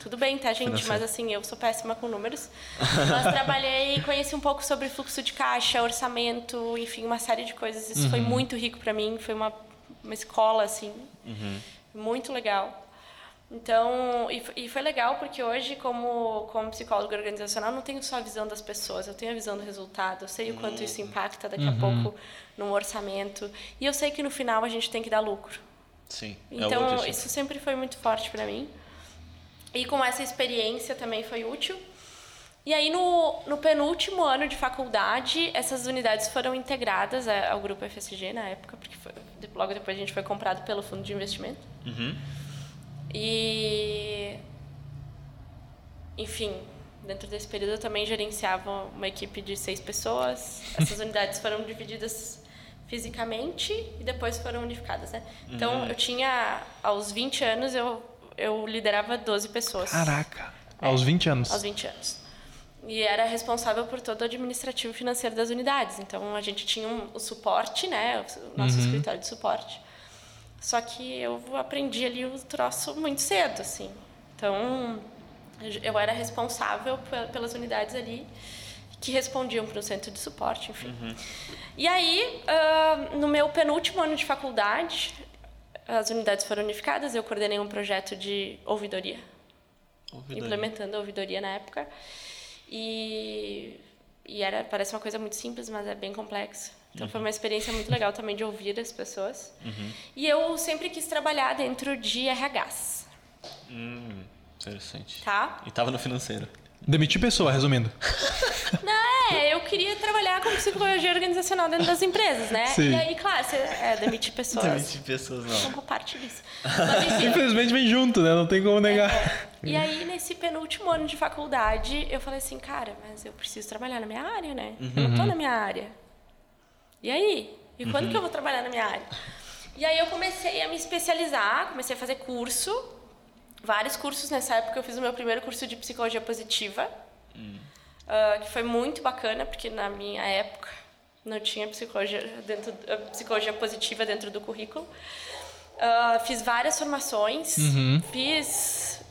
Tudo bem, tá, gente? Mas assim, eu sou péssima com números. Mas trabalhei e conheci um pouco sobre fluxo de caixa, orçamento, enfim, uma série de coisas. Isso uhum. foi muito rico para mim, foi uma, uma escola, assim, uhum. Muito legal. Então, e, e foi legal porque hoje, como, como psicóloga organizacional, não tenho só a visão das pessoas, eu tenho a visão do resultado, eu sei o quanto isso uhum. impacta daqui uhum. a pouco no orçamento, e eu sei que no final a gente tem que dar lucro. Sim. É então, é isso sempre foi muito forte para mim. E com essa experiência também foi útil. E aí, no, no penúltimo ano de faculdade, essas unidades foram integradas ao grupo FSG na época, porque foi, logo depois a gente foi comprado pelo fundo de investimento. Uhum. E. Enfim, dentro desse período eu também gerenciava uma equipe de seis pessoas. Essas unidades foram divididas fisicamente e depois foram unificadas, né? Então, uhum. eu tinha, aos 20 anos, eu, eu liderava 12 pessoas. Caraca! É, aos 20 anos? Aos 20 anos. E era responsável por todo o administrativo financeiro das unidades. Então, a gente tinha um, o suporte, né? O nosso uhum. escritório de suporte. Só que eu aprendi ali o troço muito cedo, assim. Então, eu era responsável pelas unidades ali que respondiam para o centro de suporte, enfim. Uhum. E aí, uh, no meu penúltimo ano de faculdade, as unidades foram unificadas, eu coordenei um projeto de ouvidoria, ouvidoria. implementando a ouvidoria na época. E, e era, parece uma coisa muito simples, mas é bem complexa. Então uhum. foi uma experiência muito legal também de ouvir as pessoas. Uhum. E eu sempre quis trabalhar dentro de RHs. Hum, interessante. Tá? E estava no financeiro. Demitir pessoa, resumindo. Não, é, eu queria trabalhar com psicologia organizacional dentro das empresas, né? Sim. E aí, claro, você, é, demitir pessoas. Demitir pessoas, não. Uma parte disso. Mas, Infelizmente vem junto, né? Não tem como negar. É, e aí, nesse penúltimo ano de faculdade, eu falei assim, cara, mas eu preciso trabalhar na minha área, né? Uhum. Eu não tô na minha área. E aí? E quando uhum. que eu vou trabalhar na minha área? E aí eu comecei a me especializar, comecei a fazer curso, vários cursos nessa época. Eu fiz o meu primeiro curso de psicologia positiva, uhum. uh, que foi muito bacana, porque na minha época não tinha psicologia, dentro, uh, psicologia positiva dentro do currículo. Uh, fiz várias formações, uhum. fiz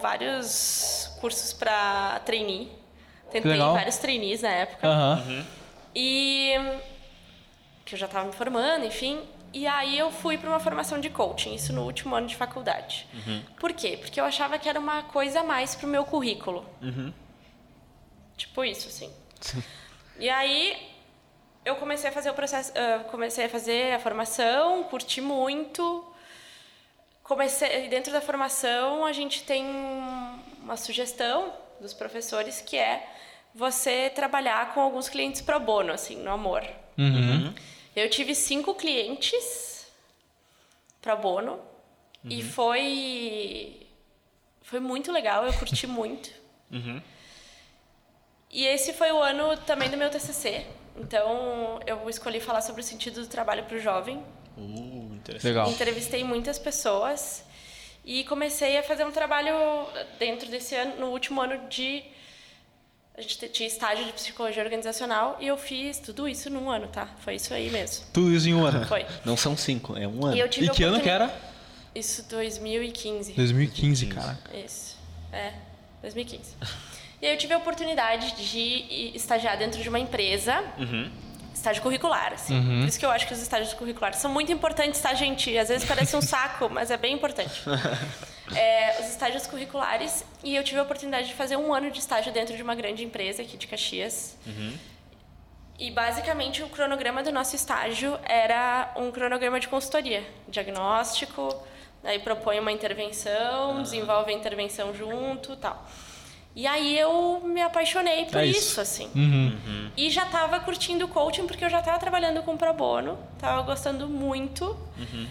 vários cursos para trainee. Tentei vários trainees na época. Uhum. E que eu já estava me formando, enfim. E aí eu fui para uma formação de coaching, isso no último ano de faculdade. Uhum. Por quê? Porque eu achava que era uma coisa a mais pro meu currículo. Uhum. Tipo isso, assim. e aí eu comecei a fazer o processo, uh, comecei a fazer a formação, curti muito. Comecei dentro da formação a gente tem uma sugestão dos professores que é você trabalhar com alguns clientes pro bono, assim, no amor. Uhum. Eu tive cinco clientes pro bono uhum. e foi foi muito legal, eu curti muito. Uhum. E esse foi o ano também do meu TCC. Então, eu escolhi falar sobre o sentido do trabalho para o jovem. Uh, interessante. Legal. Entrevistei muitas pessoas e comecei a fazer um trabalho dentro desse ano, no último ano de a gente tinha estágio de psicologia organizacional e eu fiz tudo isso num ano, tá? Foi isso aí mesmo. Tudo isso em um ano? Foi. Não são cinco, é um ano. E, eu tive e que ano que era? Isso, 2015. 2015, cara. Isso. É, 2015. e aí eu tive a oportunidade de estagiar dentro de uma empresa. Uhum estágio curricular, assim. Uhum. Por isso que eu acho que os estágios curriculares são muito importantes, tá, gente? Às vezes parece um saco, mas é bem importante. É, os estágios curriculares, e eu tive a oportunidade de fazer um ano de estágio dentro de uma grande empresa aqui de Caxias. Uhum. E basicamente o cronograma do nosso estágio era um cronograma de consultoria, diagnóstico, aí propõe uma intervenção, uhum. desenvolve a intervenção junto, tal. E aí eu me apaixonei por é isso. isso. assim. Uhum. Uhum. E já estava curtindo o coaching porque eu já estava trabalhando com pro bono, estava gostando muito. Uhum.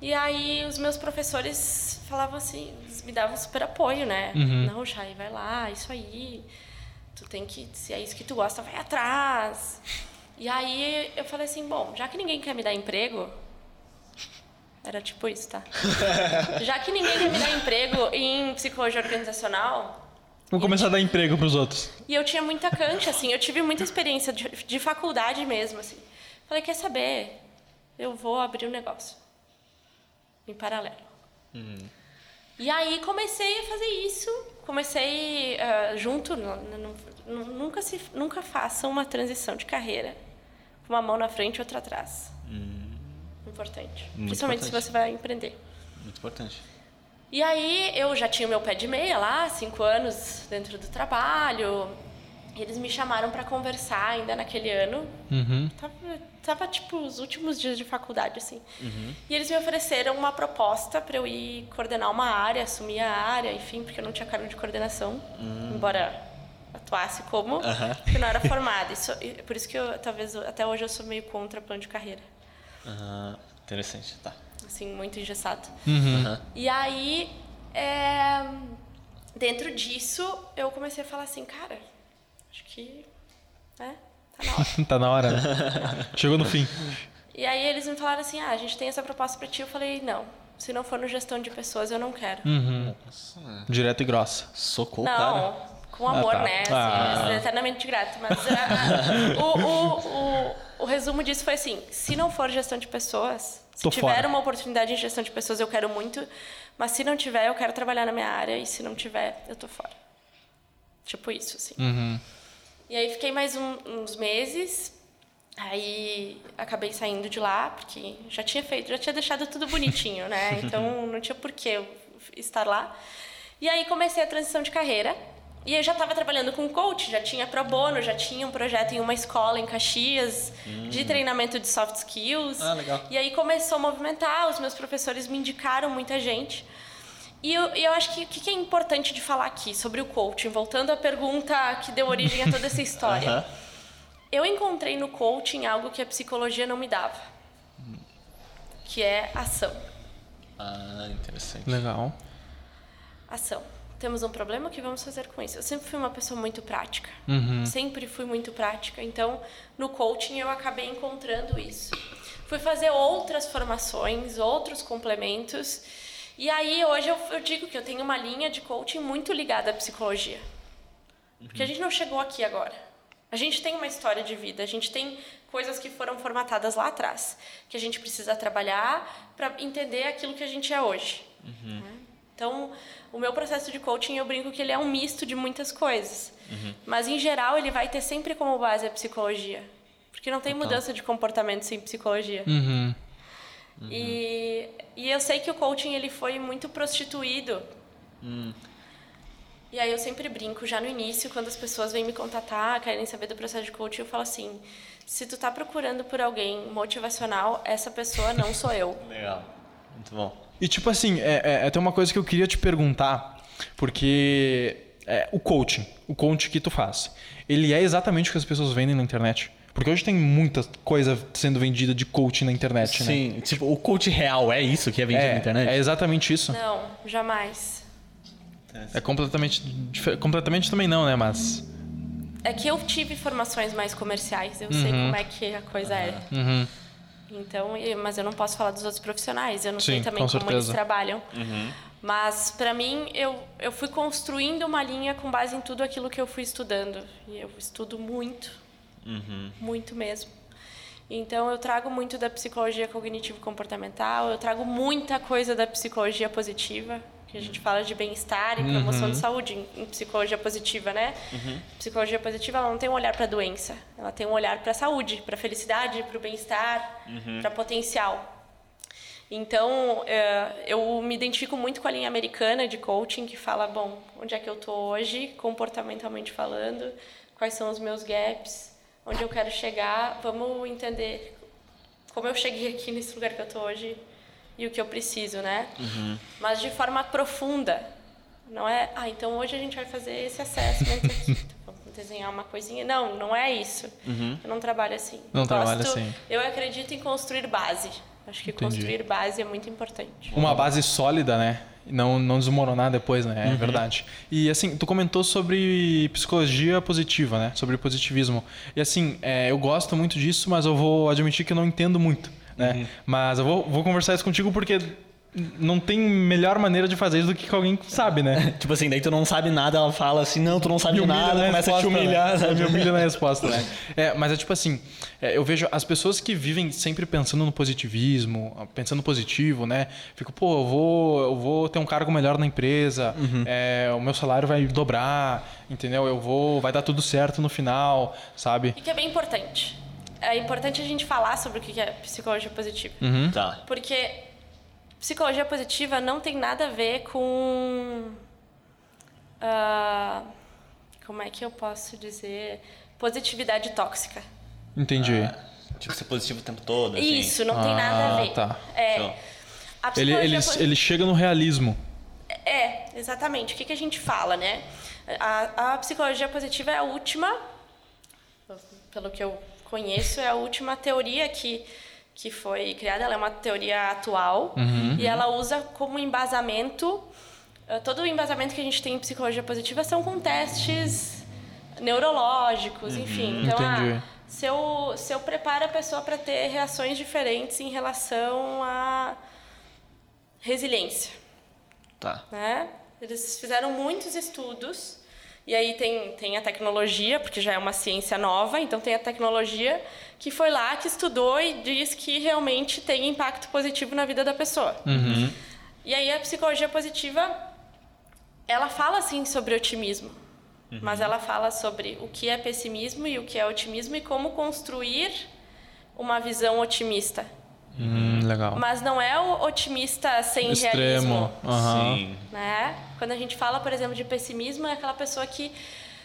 E aí os meus professores falavam assim, me davam super apoio, né? Uhum. Não, Chay, vai lá, isso aí. Tu tem que, se é isso que tu gosta, vai atrás. E aí eu falei assim, bom, já que ninguém quer me dar emprego, era tipo isso, tá? já que ninguém quer me dar emprego em psicologia organizacional, Vou começar a dar emprego pros outros. E eu tinha muita cancha, assim, eu tive muita experiência de, de faculdade mesmo, assim. Falei, quer saber? Eu vou abrir um negócio. Em paralelo. E aí comecei a fazer isso. Comecei uh, junto. nunca, se, nunca façam uma transição de carreira com uma mão na frente e outra atrás. Hum. Importante. Muito Principalmente importante. se você vai empreender. Muito importante. E aí eu já tinha o meu pé de meia lá, cinco anos dentro do trabalho. E eles me chamaram para conversar ainda naquele ano. Uhum. Tava, tava, tipo, os últimos dias de faculdade, assim. Uhum. E eles me ofereceram uma proposta para eu ir coordenar uma área, assumir a área, enfim, porque eu não tinha cargo de coordenação, uhum. embora atuasse como, porque não era formada. Isso, por isso que eu, talvez, até hoje eu sou meio contra plano de carreira. Interessante, tá assim, muito engessado. Uhum. E aí, é, dentro disso, eu comecei a falar assim, cara, acho que, né, tá na hora. né? Chegou no fim. E aí eles me falaram assim, ah, a gente tem essa proposta para ti. Eu falei, não, se não for no gestão de pessoas, eu não quero. Uhum. Direto e grossa. Socorro, não, cara. com amor, ah, tá. né? Assim, ah. eternamente grato. Mas uh, o, o, o, o resumo disso foi assim, se não for gestão de pessoas, se Tô tiver fora. uma oportunidade em gestão de pessoas, eu quero muito. Mas se não tiver, eu quero trabalhar na minha área. E se não tiver, eu tô fora. Tipo isso, assim. Uhum. E aí fiquei mais um, uns meses. Aí acabei saindo de lá, porque já tinha feito, já tinha deixado tudo bonitinho, né? Então não tinha por que eu estar lá. E aí comecei a transição de carreira. E eu já estava trabalhando com coach, já tinha pro bono, já tinha um projeto em uma escola em Caxias hum. de treinamento de soft skills. Ah, legal. E aí começou a movimentar, os meus professores me indicaram muita gente. E eu, eu acho que o que é importante de falar aqui sobre o coaching, voltando à pergunta que deu origem a toda essa história. Eu encontrei no coaching algo que a psicologia não me dava, que é ação. Ah, interessante. Legal. Ação temos um problema, o que vamos fazer com isso? Eu sempre fui uma pessoa muito prática. Uhum. Sempre fui muito prática. Então, no coaching, eu acabei encontrando isso. Fui fazer outras formações, outros complementos. E aí, hoje, eu, eu digo que eu tenho uma linha de coaching muito ligada à psicologia. Porque a gente não chegou aqui agora. A gente tem uma história de vida, a gente tem coisas que foram formatadas lá atrás, que a gente precisa trabalhar para entender aquilo que a gente é hoje. Uhum. Né? Então, o meu processo de coaching, eu brinco que ele é um misto de muitas coisas. Uhum. Mas, em geral, ele vai ter sempre como base a psicologia. Porque não tem mudança de comportamento sem psicologia. Uhum. Uhum. E, e eu sei que o coaching ele foi muito prostituído. Hum. E aí eu sempre brinco, já no início, quando as pessoas vêm me contatar, querem saber do processo de coaching, eu falo assim, se tu tá procurando por alguém motivacional, essa pessoa não sou eu. Legal. Muito bom. E tipo assim, é, é, é, tem uma coisa que eu queria te perguntar, porque é, o coaching, o coaching que tu faz, ele é exatamente o que as pessoas vendem na internet. Porque hoje tem muita coisa sendo vendida de coaching na internet, Sim, né? Sim, tipo, o coach real é isso que é vendido é, na internet? É exatamente isso. Não, jamais. É completamente. Completamente também não, né? Mas. É que eu tive formações mais comerciais, eu uhum. sei como é que a coisa uhum. é. Uhum. Então, mas eu não posso falar dos outros profissionais, eu não Sim, sei também como certeza. eles trabalham. Uhum. Mas para mim, eu, eu fui construindo uma linha com base em tudo aquilo que eu fui estudando. E eu estudo muito, uhum. muito mesmo. Então, eu trago muito da psicologia cognitivo-comportamental, eu trago muita coisa da psicologia positiva, que a gente fala de bem-estar e promoção uhum. de saúde em, em, psicologia positiva, né? Uhum. Psicologia positiva ela não tem um olhar para a doença, ela tem um olhar para a saúde, para a felicidade, para o bem-estar, uhum. para potencial. Então, é, eu me identifico muito com a linha americana de coaching que fala, bom, onde é que eu estou hoje, comportamentalmente falando, quais são os meus gaps, onde eu quero chegar, vamos entender como eu cheguei aqui nesse lugar que eu estou hoje e o que eu preciso, né? Uhum. Mas de forma profunda. Não é, ah, então hoje a gente vai fazer esse assessment aqui. Então, vamos desenhar uma coisinha. Não, não é isso. Uhum. Eu não trabalho assim. Não eu trabalho gosto, assim. Eu acredito em construir base. Acho que Entendi. construir base é muito importante. Uma base sólida, né? Não, não desmoronar depois, né? É uhum. verdade. E assim, tu comentou sobre psicologia positiva, né? Sobre positivismo. E assim, é, eu gosto muito disso, mas eu vou admitir que eu não entendo muito né? Uhum. Mas eu vou, vou conversar isso contigo porque não tem melhor maneira de fazer isso do que com alguém que sabe, né? tipo assim, daí tu não sabe nada, ela fala assim, não, tu não sabe nada, na começa a te resposta, humilhar. né? Me humilha na resposta, né? É, mas é tipo assim, é, eu vejo as pessoas que vivem sempre pensando no positivismo, pensando positivo, né? Fico, pô, eu vou, eu vou ter um cargo melhor na empresa, é, o meu salário vai dobrar, entendeu? Eu vou, vai dar tudo certo no final, sabe? E que é bem importante. É importante a gente falar sobre o que é psicologia positiva. Tá. Porque psicologia positiva não tem nada a ver com. ah, como é que eu posso dizer? Positividade tóxica. Entendi. Tipo, ser positivo o tempo todo, assim. Isso, não tem nada a Ah, ver. tá. É, a Ele, ele, posi- ele chega no realismo. É, exatamente. O que, que a gente fala, né? A, a psicologia positiva é a última, pelo que eu conheço, é a última teoria que, que foi criada. Ela é uma teoria atual e ela usa como embasamento. eh, Todo o embasamento que a gente tem em psicologia positiva são com testes neurológicos, enfim. Então, Entendi. Se eu, se eu preparo a pessoa para ter reações diferentes em relação à resiliência Tá. né? Eles fizeram muitos estudos e aí tem, tem a tecnologia, porque já é uma ciência nova, então tem a tecnologia que foi lá, que estudou e diz que realmente tem impacto positivo na vida da pessoa. E aí a psicologia positiva, ela fala assim sobre otimismo, mas ela fala sobre o que é pessimismo e o que é otimismo e como construir uma visão otimista. Hum, legal. Mas não é o otimista sem Extremo. realismo Aham. Sim. né? Quando a gente fala, por exemplo, de pessimismo, é aquela pessoa que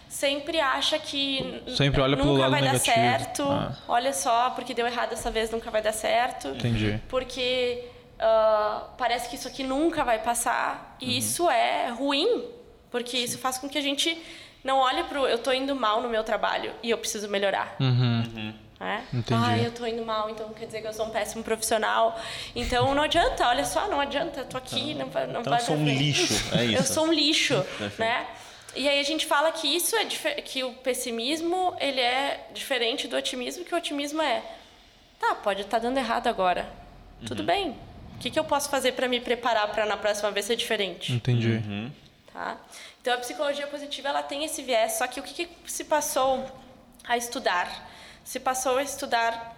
sempre acha que Sempre olha nunca vai negativo. dar certo. Ah. Olha só, porque deu errado dessa vez, nunca vai dar certo. Entendi. Porque ah, parece que isso aqui nunca vai passar. Uhum. E isso é ruim, porque isso faz com que a gente não olhe pro eu tô indo mal no meu trabalho e eu preciso melhorar. Uhum. né? Entendi. Ah, eu tô indo mal, então quer dizer que eu sou um péssimo profissional. Então não adianta, olha só, não adianta, eu tô aqui, não vai, não Então vai eu sou um lixo, é Eu isso. sou um lixo, né? E aí a gente fala que isso é que o pessimismo ele é diferente do otimismo, que o otimismo é, tá, pode estar dando errado agora, Uhum. tudo bem. O que, que eu posso fazer para me preparar para na próxima vez ser diferente? Entendi. tá? Então a psicologia positiva ela tem esse viés, só que o que, que se passou a estudar? Se passou a estudar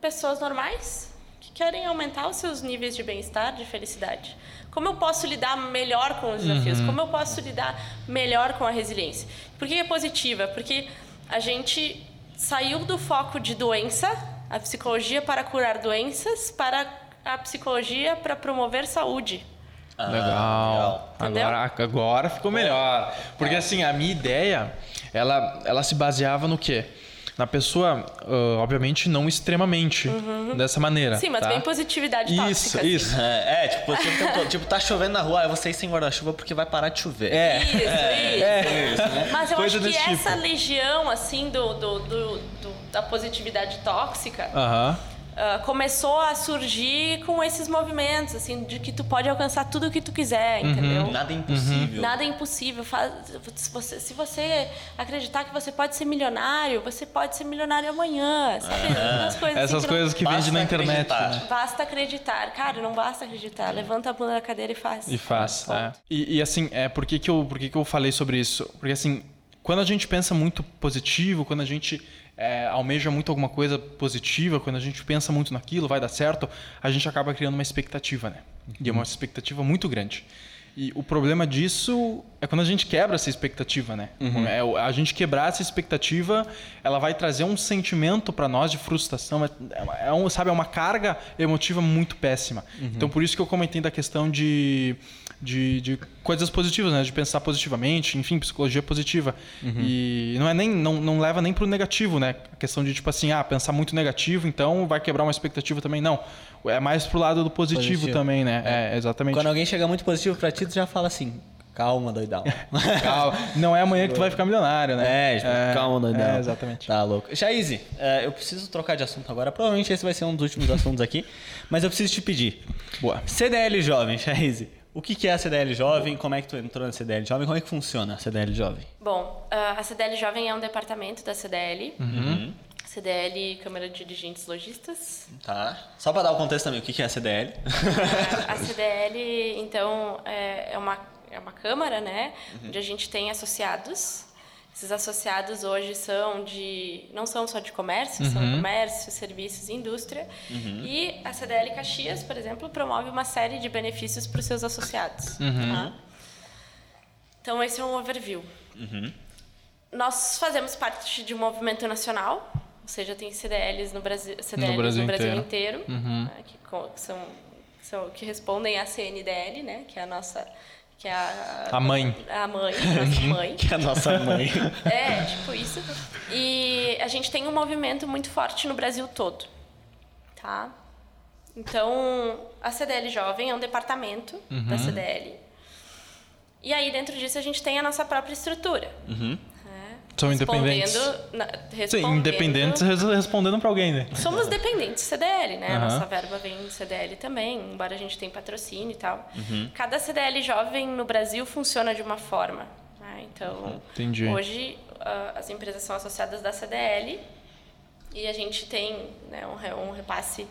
pessoas normais que querem aumentar os seus níveis de bem-estar, de felicidade. Como eu posso lidar melhor com os desafios? Como eu posso lidar melhor com a resiliência? Por que é positiva? Porque a gente saiu do foco de doença, a psicologia para curar doenças, para a psicologia para promover saúde. Ah, Legal. Entendeu? Agora, agora ficou melhor. Porque assim, a minha ideia, ela, ela se baseava no quê? Na pessoa, ah, obviamente, não extremamente dessa maneira. Uhum. Sim, mas tá? bem positividade Isso, tóxica. assim. isso. É, é, tipo, tipo, tipo, tá chovendo na rua, aí você ir sem guarda-chuva porque vai parar de chover. É. Isso, isso. Mas eu Coisa acho que desse essa tipo. legião, assim, do, do, do- do- da positividade tóxica Aham. Ah, começou a surgir com esses movimentos, assim, de que tu pode alcançar tudo o que tu quiser, Uhum. entendeu? Nada é impossível. Nada é impossível. Fa- Se você, se você acreditar que você pode ser milionário, você pode ser milionário amanhã, sabe? Umas coisas assim Essas que não- coisas que Basta vende na internet, acreditar. né? Basta acreditar. Cara, não basta acreditar. Levanta a bunda da cadeira e faz. E faz. É. E, e, assim, é, por, que, que, eu, por que, que eu falei sobre isso? Porque assim, quando a gente pensa muito positivo, quando a gente é, almeja muito alguma coisa positiva, quando a gente pensa muito naquilo, vai dar certo, a gente acaba criando uma expectativa, né? E é uma expectativa muito grande. E o problema disso é quando a gente quebra essa expectativa, né? É, o- a gente quebrar essa expectativa, ela vai trazer um sentimento para nós de frustração. É, é um, sabe, é uma carga emotiva muito péssima. Então, por isso que eu comentei da questão de, de, de coisas positivas, né? De pensar positivamente, enfim, psicologia positiva. E não é nem não, não leva nem pro negativo, né? A questão de tipo assim, ah, pensar muito negativo, então vai quebrar uma expectativa também. Não. É mais pro lado do positivo, Positivo. também, né? É, exatamente. Quando alguém chega muito positivo pra ti, tu já fala assim, calma, doidão. Calma. Não é amanhã que tu vai ficar milionário, né? É, tipo, calma, doidão. É, exatamente. Tá louco. Jaíze, é, eu preciso trocar de assunto agora. Provavelmente esse vai ser um dos últimos assuntos aqui. Mas eu preciso te pedir. Boa. CDL Jovem, Jaíze. O que é a CDL Jovem? Como é que tu entrou na CDL Jovem? Como é que funciona a CDL Jovem? Bom, a CDL Jovem é um departamento da CDL. Uhum. CDL, Câmara de Dirigentes Logistas. Tá. Só para dar o contexto também, o que é a CDL? A, a CDL, então, é, é, uma, é uma câmara, né? Uhum. Onde a gente tem associados. Esses associados hoje são de. não são só de comércio, uhum. são comércio, serviços e indústria. Uhum. E a CDL Caxias, por exemplo, promove uma série de benefícios para os seus associados. Uhum. Tá? Então, esse é um overview. Uhum. Nós fazemos parte de um movimento nacional, ou seja, tem CDLs no Brasil, CDLs no Brasil, no Brasil inteiro, inteiro uhum. né, que, que, são, são, que respondem à CNDL, né, que é a nossa que é a, a mãe. A mãe, nossa mãe. que é a nossa mãe. é, tipo isso. E a gente tem um movimento muito forte no Brasil todo, tá? Então, a CDL Jovem é um departamento uhum. da CDL. E aí, dentro disso, a gente tem a nossa própria estrutura. Uhum. São independentes. Na, Sim, independentes respondendo para alguém, né? Somos dependentes CDL, né? Uhum. A nossa verba vem do CDL também, embora a gente tenha patrocínio e tal. Uhum. Cada CDL jovem no Brasil funciona de uma forma. Né? Então, Entendi. hoje uh, as empresas são associadas da CDL e a gente tem né, um, um repasse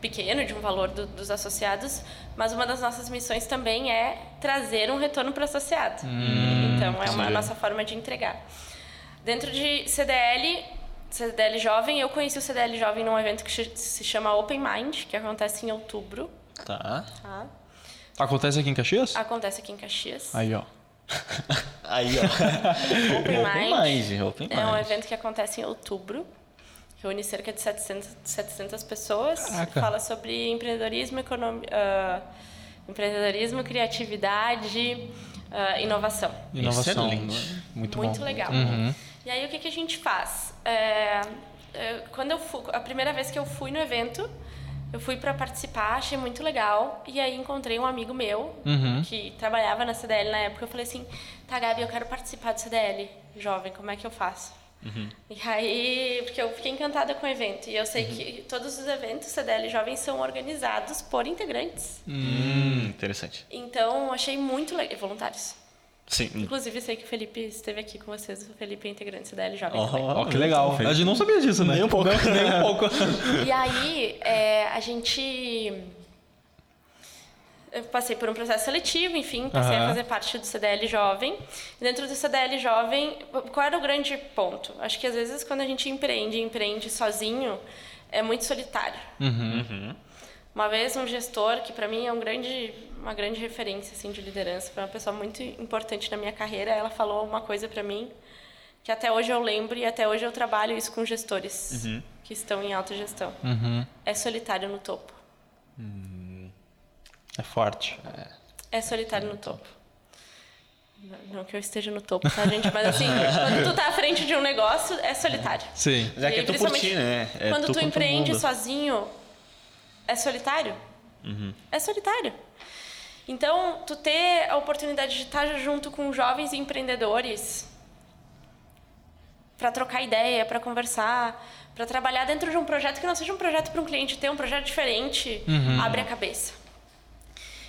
pequeno de um valor do, dos associados, mas uma das nossas missões também é trazer um retorno para o associado. Hum, então, é uma nossa forma de entregar. Dentro de CDL, CDL Jovem, eu conheci o CDL Jovem num evento que se chama Open Mind, que acontece em outubro. Tá. tá. Acontece aqui em Caxias? Acontece aqui em Caxias. Aí, ó. Aí, ó. Open, Open Mind. Mind. Open Mind. É um evento que acontece em outubro. Reúne cerca de 700, 700 pessoas. Caraca. Fala sobre empreendedorismo, economia, uh, empreendedorismo, criatividade, uh, inovação. Inovação. Excelente. Muito, Muito bom. legal. Uhum. E aí o que, que a gente faz? É, é, quando eu fui, a primeira vez que eu fui no evento, eu fui para participar, achei muito legal. E aí encontrei um amigo meu uhum. que trabalhava na CDL na época. Eu falei assim: tá, Gabi, eu quero participar do CDL jovem, como é que eu faço? Uhum. E aí, porque eu fiquei encantada com o evento. E eu sei uhum. que todos os eventos CDL Jovem são organizados por integrantes. Hum, interessante. Então, achei muito legal. Voluntários. Sim. Inclusive, sei que o Felipe esteve aqui com vocês. O Felipe é integrante CDL Jovem. Oh, oh que legal. A gente não sabia disso, né? Nem um pouco. Nem um pouco. e aí, é, a gente eu passei por um processo seletivo, enfim, passei uhum. a fazer parte do CDL Jovem. Dentro do CDL Jovem, qual era o grande ponto? Acho que às vezes quando a gente empreende, empreende sozinho, é muito solitário. Uhum. Uhum. Uma vez um gestor que para mim é um grande, uma grande referência assim de liderança, foi uma pessoa muito importante na minha carreira. Ela falou uma coisa para mim que até hoje eu lembro e até hoje eu trabalho isso com gestores uhum. que estão em autogestão. Uhum. É solitário no topo. Hum. É forte. É, é solitário no topo. Não que eu esteja no topo, tá, gente? Mas assim, quando tu tá à frente de um negócio, é solitário. Sim. Que é tu por ti, né? É quando tu, tu empreende sozinho, é solitário? Uhum. É solitário. Então, tu ter a oportunidade de estar junto com jovens empreendedores para trocar ideia, para conversar, para trabalhar dentro de um projeto que não seja um projeto para um cliente ter um projeto diferente, uhum. abre a cabeça.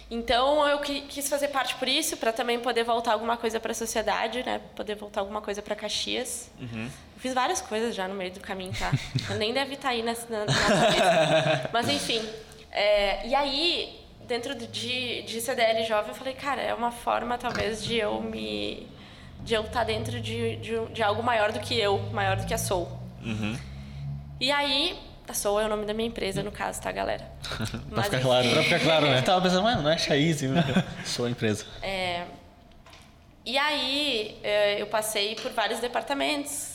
Então eu quis fazer parte por isso, para também poder voltar alguma coisa para a sociedade, né? Poder voltar alguma coisa para Caxias. Uhum. Fiz várias coisas já no meio do caminho, tá? nem deve estar tá aí nessa, na, na. Mas enfim. É, e aí, dentro de, de CDL jovem, eu falei, cara, é uma forma talvez de eu me. de eu estar tá dentro de, de, de, algo maior do que eu, maior do que a Soul. Uhum. E aí, a Soul é o nome da minha empresa, no caso, tá, galera? pra ficar claro, pra ficar claro, né? Eu tava pensando, não é Chaize, né? Sou a empresa. É. E aí, é, eu passei por vários departamentos,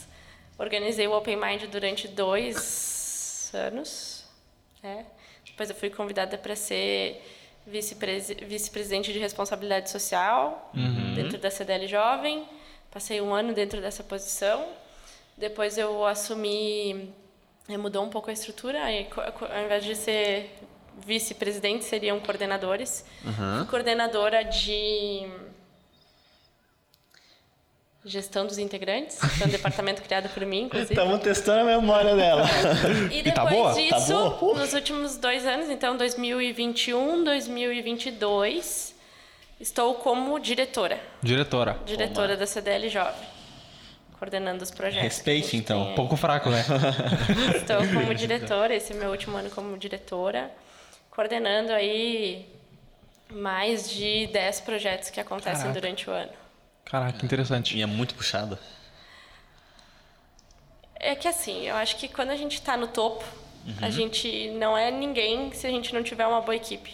Organizei o Open Mind durante dois anos. Né? Depois eu fui convidada para ser vice-presidente de responsabilidade social uhum. dentro da CDL Jovem. Passei um ano dentro dessa posição. Depois eu assumi, eh, mudou um pouco a estrutura. Ao invés de ser vice-presidente, seriam coordenadores. Uhum. Coordenadora de Gestão dos integrantes, que é um departamento criado por mim, inclusive. Estamos testando a memória dela. E depois e tá boa? disso, tá boa? nos últimos dois anos, então 2021, 2022, estou como diretora. Diretora. Diretora da CDL Jovem. coordenando os projetos. Respeite, então. Um pouco fraco, né? Estou como diretora, esse é meu último ano como diretora, coordenando aí mais de 10 projetos que acontecem Caraca. durante o ano. Caraca, que interessante. E é muito puxado. É que assim, eu acho que quando a gente está no topo, a gente não é ninguém se a gente não tiver uma boa equipe,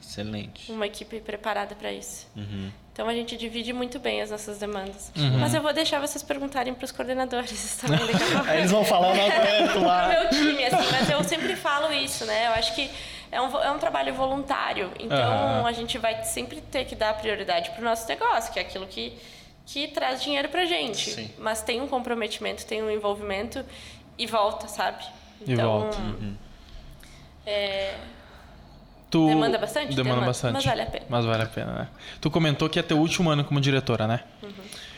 Excelente. uma equipe preparada para isso. Uhum. Então a gente divide muito bem as nossas demandas. Mas eu vou deixar vocês perguntarem para os coordenadores também daqui a pouco. Aí eles vão falar o pro lá. meu time, assim, mas eu sempre falo isso, né? Eu acho que é um, é um trabalho voluntário, então Aham. a gente vai sempre ter que dar prioridade pro nosso negócio, que é aquilo que, que traz dinheiro pra gente. Sim. Mas tem um comprometimento, tem um envolvimento e volta, sabe? E volta. Uhum. é, Tu... Demanda bastante? Demanda, Demanda, bastante. mas vale a pena. Mas vale a pena, né? Tu comentou que é teu último ano como diretora, né? Uhum.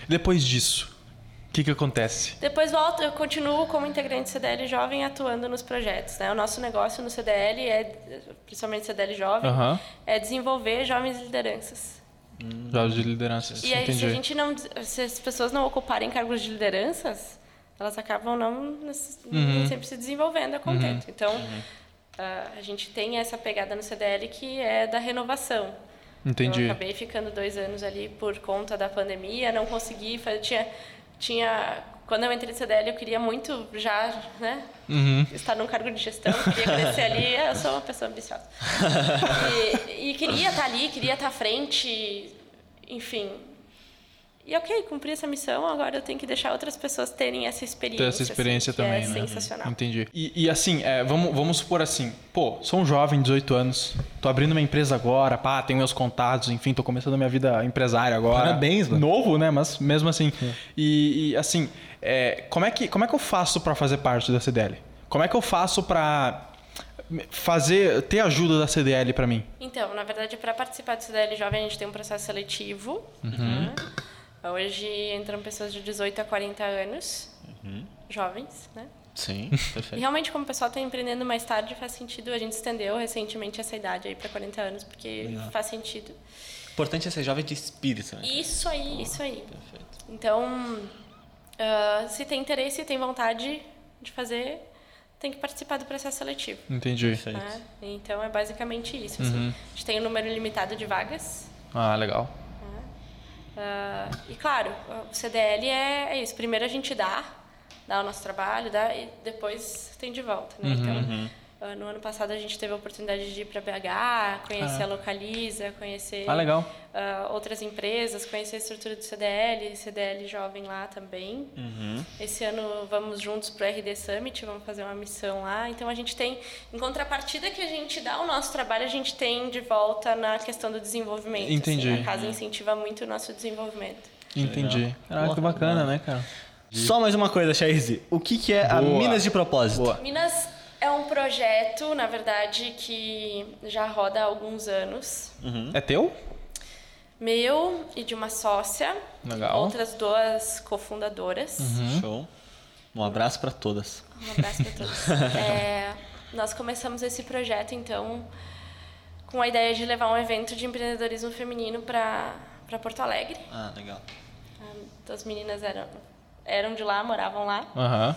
Depois disso, o que que acontece? Depois volto, eu continuo como integrante CDL Jovem atuando nos projetos. Né? O nosso negócio no CDL, é, principalmente CDL Jovem, Aham. é desenvolver jovens lideranças. Jogos de lideranças. E aí, Entendi. se a gente não, se as pessoas não ocuparem cargos de lideranças, elas acabam não, Uhum. sempre se desenvolvendo a contento. Então, ah, a gente tem essa pegada no CDL que é da renovação. Entendi. Eu acabei ficando dois anos ali por conta da pandemia, não consegui. Tinha, tinha, quando eu entrei no CDL, eu queria muito já, né? Uhum. Estar num cargo de gestão, queria crescer ali. Eu sou uma pessoa ambiciosa. E, e queria estar ali, queria estar à frente, enfim. E ok, cumpri essa missão, agora eu tenho que deixar outras pessoas terem essa experiência. Ter essa experiência assim, que também, é né? sensacional. Entendi. E, e assim, é, vamos, vamos supor assim, pô, sou um jovem, 18 anos, tô abrindo uma empresa agora, pá, tenho meus contatos, enfim, tô começando a minha vida empresária agora. Parabéns, mano. Novo, né? Mas mesmo assim. E, e, assim, é, como, é que, como é que eu faço pra fazer parte da CDL? Como é que eu faço pra fazer, ter ajuda da CDL pra mim? Então, na verdade, para participar do CDL Jovem, a gente tem um processo seletivo. né? Hoje entram pessoas de 18 a 40 anos, jovens, né? Sim, E perfeito. realmente, como o pessoal está empreendendo mais tarde, faz sentido. A gente estendeu recentemente essa idade aí para 40 anos, porque faz sentido. O importante é ser jovem de espírito, né? Isso aí, isso aí. Perfeito. Então, ah, se tem interesse e tem vontade de fazer, tem que participar do processo seletivo. Entendi. Né? Então, é basicamente isso. assim. A gente tem um número limitado de vagas. Ah, legal. Ah, e claro, o CDL é, é isso. Primeiro a gente dá, dá o nosso trabalho, dá, e depois tem de volta. Né? Então, ah, no ano passado a gente teve a oportunidade de ir para BH, conhecer a Localiza, conhecer Ah, legal. ah, outras empresas, conhecer a estrutura do CDL, CDL jovem lá também. Uhum. Esse ano vamos juntos para o RD Summit, vamos fazer uma missão lá. Então a gente tem, em contrapartida que a gente dá o nosso trabalho, a gente tem de volta na questão do desenvolvimento. assim. Entendi. a casa incentiva muito o nosso desenvolvimento. Entendi. Caraca, que Porra, bacana, né, cara? Só mais uma coisa, Chaize. O que, que é a Boa. Minas de Propósito? Boa. Minas é um projeto, na verdade, que já roda há alguns anos. É teu? Meu e de uma sócia, Legal. outras duas cofundadoras. Show. Um abraço pra todas. Um abraço para todos. É, nós começamos esse projeto, então, com a ideia de levar um evento de empreendedorismo feminino para Porto Alegre. Ah, legal. As meninas eram, eram de lá, moravam lá. Aham.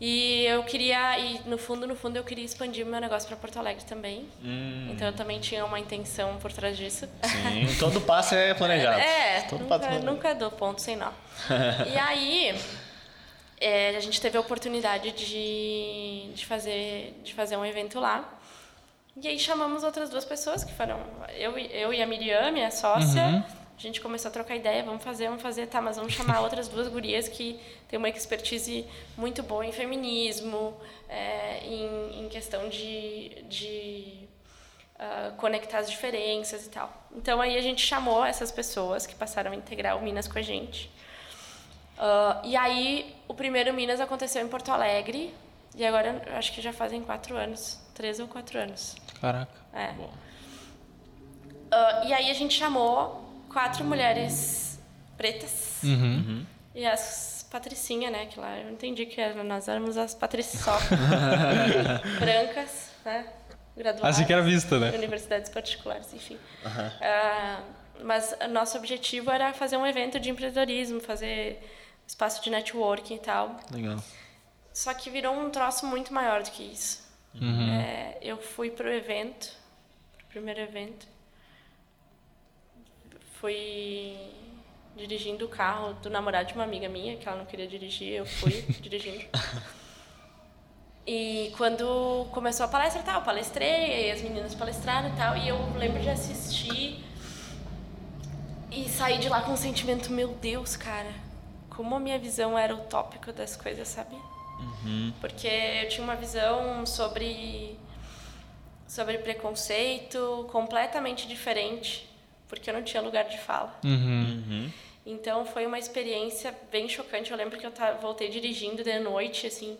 E eu queria, e no fundo, no fundo, eu queria expandir o meu negócio para Porto Alegre também. Hum, Então, eu também tinha uma intenção por trás disso. sim. Todo passo é planejado. É, Todo passo é nunca, planejado. nunca dou ponto sem nó. e aí, é, a gente teve a oportunidade de, de, fazer, de fazer um evento lá. E aí chamamos outras duas pessoas, que foram eu, eu e a Miriam, minha sócia. A gente começou a trocar ideia, vamos fazer, vamos fazer, tá, mas vamos chamar outras duas gurias que têm uma expertise muito boa em feminismo, é, em, em questão de, de ah, conectar as diferenças e tal. Então aí a gente chamou essas pessoas que passaram a integrar o Minas com a gente. Ah, e aí o primeiro Minas aconteceu em Porto Alegre e agora acho que já fazem quatro anos, três ou quatro anos. Caraca. É. Bom. Ah, e aí a gente chamou quatro mulheres pretas Uhum. e as Patricinha, né? Que lá eu entendi que era- nós éramos as Patricinha só. brancas, né? Graduadas. Assim que era vista, né? Universidades particulares, enfim. Ah, mas o nosso objetivo era fazer um evento de empreendedorismo, fazer espaço de networking e tal. Legal. Só que virou um troço muito maior do que isso. Uhum. É, eu fui pro evento, pro primeiro evento. Fui dirigindo o carro do namorado de uma amiga minha, que ela não queria dirigir, eu fui dirigindo. E quando começou a palestra, tal, eu palestrei, e as meninas palestraram e tal, e eu lembro de assistir e sair de lá com um sentimento, meu Deus, cara, como a minha visão era utópica das coisas, sabe? Porque eu tinha uma visão sobre sobre preconceito completamente diferente, porque eu não tinha lugar de fala. Uhum. Então foi uma experiência bem chocante. Eu lembro que eu voltei dirigindo de noite, assim,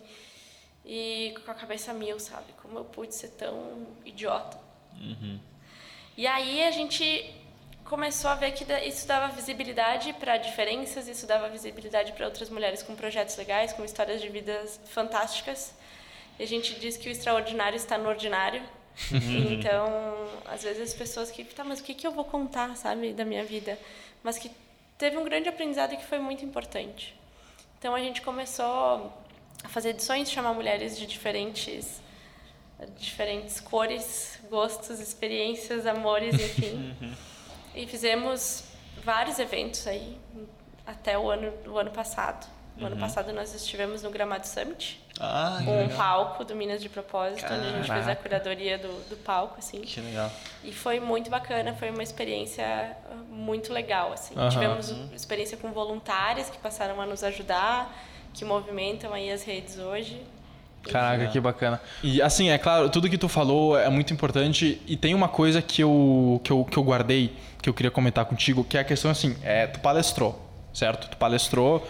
e com a cabeça mil, sabe? Como eu pude ser tão idiota. E aí a gente começou a ver que isso dava visibilidade para diferenças, isso dava visibilidade para outras mulheres com projetos legais, com histórias de vidas fantásticas. E a gente diz que o extraordinário está no ordinário. Então, às vezes as pessoas que, tá, mas o que, que eu vou contar, sabe, da minha vida? Mas que teve um grande aprendizado que foi muito importante. Então, a gente começou a fazer edições, chamar mulheres de diferentes diferentes cores, gostos, experiências, amores, enfim. e fizemos vários eventos aí até o ano o ano passado. No ano passado nós estivemos no Gramado Summit, Ah, com um legal. palco do Minas de Propósito, onde a gente fez a Caraca. curadoria do, do palco, assim. Que legal. E foi muito bacana, foi uma experiência ah, muito legal, assim. Tivemos experiência com voluntárias que passaram a nos ajudar, que movimentam aí as redes hoje. Caraca, que bacana. E assim, é claro, tudo que tu falou é muito importante e tem uma coisa que eu, que eu, que eu guardei, que eu queria comentar contigo, que é a questão assim, é, tu palestrou, certo? Tu palestrou,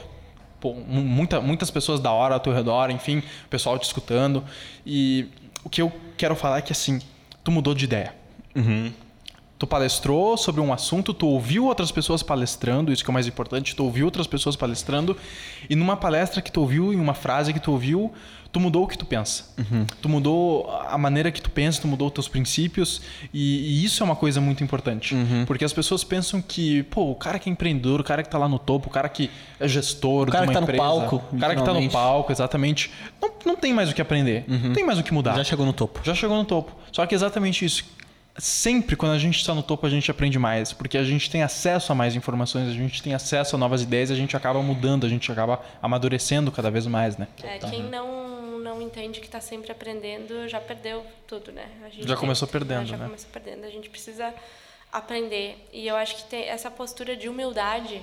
pô, mu- muita, muitas pessoas da hora ao teu redor, enfim, o pessoal te escutando. E o que eu quero falar é que assim, tu mudou de ideia. Tu palestrou sobre um assunto, tu ouviu outras pessoas palestrando, isso que é o mais importante, tu ouviu outras pessoas palestrando, e numa palestra que tu ouviu, em uma frase que tu ouviu, tu mudou o que tu pensa. Tu mudou a maneira que tu pensa, tu mudou os teus princípios, e, e isso é uma coisa muito importante. Porque as pessoas pensam que, pô, o cara que é empreendedor, o cara que tá lá no topo, o cara que é gestor O cara de uma que tá no empresa, palco, o cara que tá no palco, exatamente, não, não tem mais o que aprender, não tem mais o que mudar. Já chegou no topo. Já chegou no topo. Só que é exatamente isso. Sempre quando a gente está no topo, a gente aprende mais. Porque a gente tem acesso a mais informações, a gente tem acesso a novas ideias a gente acaba mudando, a gente acaba amadurecendo cada vez mais, né? É, quem não, não entende que está sempre aprendendo já perdeu tudo, né? A gente Já começou perdendo, Já né? começou perdendo. A gente precisa aprender. E eu acho que tem essa postura de humildade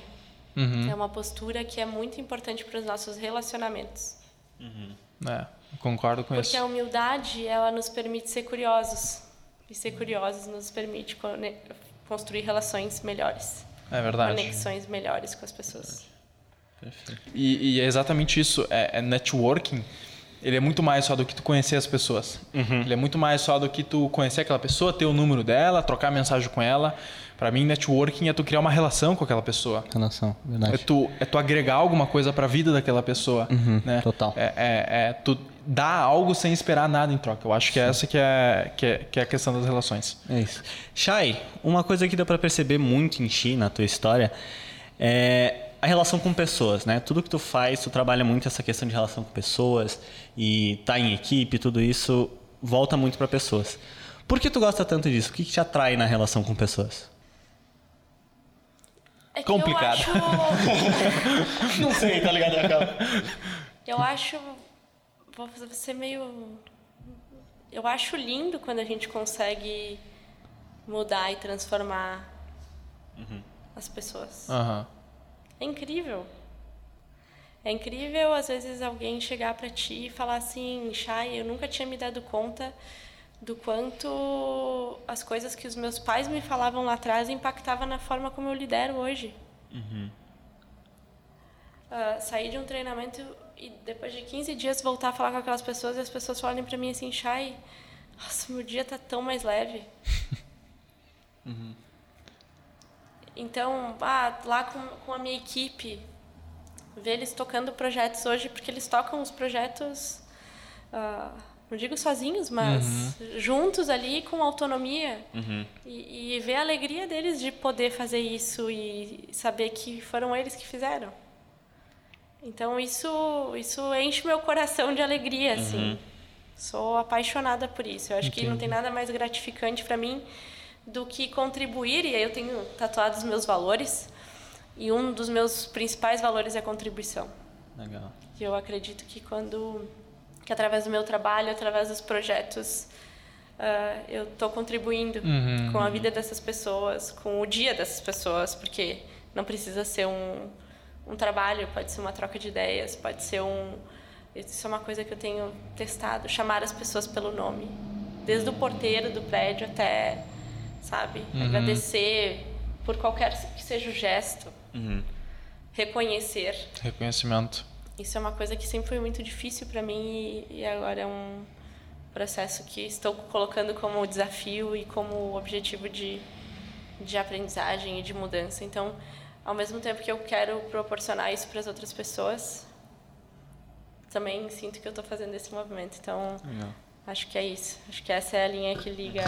Uhum. é uma postura que é muito importante para os nossos relacionamentos. É, concordo com Porque isso. a humildade, ela nos permite ser curiosos. E ser curiosos nos permite construir relações melhores. É verdade. Conexões melhores com as pessoas. E, e é exatamente isso. É, é networking. Ele é muito mais só do que tu conhecer as pessoas. Ele é muito mais só do que tu conhecer aquela pessoa, ter o número dela, trocar mensagem com ela. Pra mim, networking é tu criar uma relação com aquela pessoa. Relação, É verdade. tu, é tu agregar alguma coisa pra vida daquela pessoa. né? total. É, é, é tu dar algo sem esperar nada em troca. Eu acho que é essa que é, que é, que é a questão das relações. É isso. Shai, uma coisa que dá pra perceber muito em ti, na tua história, é a relação com pessoas, né? Tudo que tu faz, tu trabalha muito essa questão de relação com pessoas e tá em equipe, tudo isso volta muito pra pessoas. Por que tu gosta tanto disso? O que, que te atrai na relação com pessoas? É que Complicado. Eu acho, Não sei, tá ligado, Raquel? eu acho. Vou ser meio. Eu acho lindo quando a gente consegue mudar e transformar as pessoas. Aham. É incrível. É incrível, às vezes, alguém chegar pra ti e falar assim, Chay, eu nunca tinha me dado conta do quanto as coisas que os meus pais me falavam lá atrás impactavam na forma como eu lidero hoje. Ah, sair de um treinamento e depois de 15 dias voltar a falar com aquelas pessoas e as pessoas falarem pra mim assim, Chay, nossa, meu dia tá tão mais leve. Então, ah, lá com, com a minha equipe, ver eles tocando projetos hoje, porque eles tocam os projetos, ah, não digo sozinhos, mas juntos ali com autonomia. E, e ver a alegria deles de poder fazer isso e saber que foram eles que fizeram. Então isso, isso enche meu coração de alegria, assim. Uhum. Sou apaixonada por isso. Eu acho Entendi. que não tem nada mais gratificante para mim do que contribuir. E aí eu tenho tatuado os meus valores. E um dos meus principais valores é contribuição. Legal. E eu acredito que quando, que através do meu trabalho, através dos projetos, uh, eu estou contribuindo uhum, com a vida dessas pessoas, com o dia dessas pessoas, porque não precisa ser um, um trabalho, pode ser uma troca de ideias, pode ser um isso é uma coisa que eu tenho testado, chamar as pessoas pelo nome. Desde o porteiro do prédio até, sabe, uhum. agradecer por qualquer que seja o gesto. Uhum. Reconhecer. Reconhecimento. Isso é uma coisa que sempre foi muito difícil para mim e, e agora é um processo que estou colocando como desafio e como objetivo de, de aprendizagem e de mudança. Então, ao mesmo tempo que eu quero proporcionar isso para as outras pessoas, também sinto que eu estou fazendo esse movimento. Então, Legal. acho que é isso. Acho que essa é a linha que liga,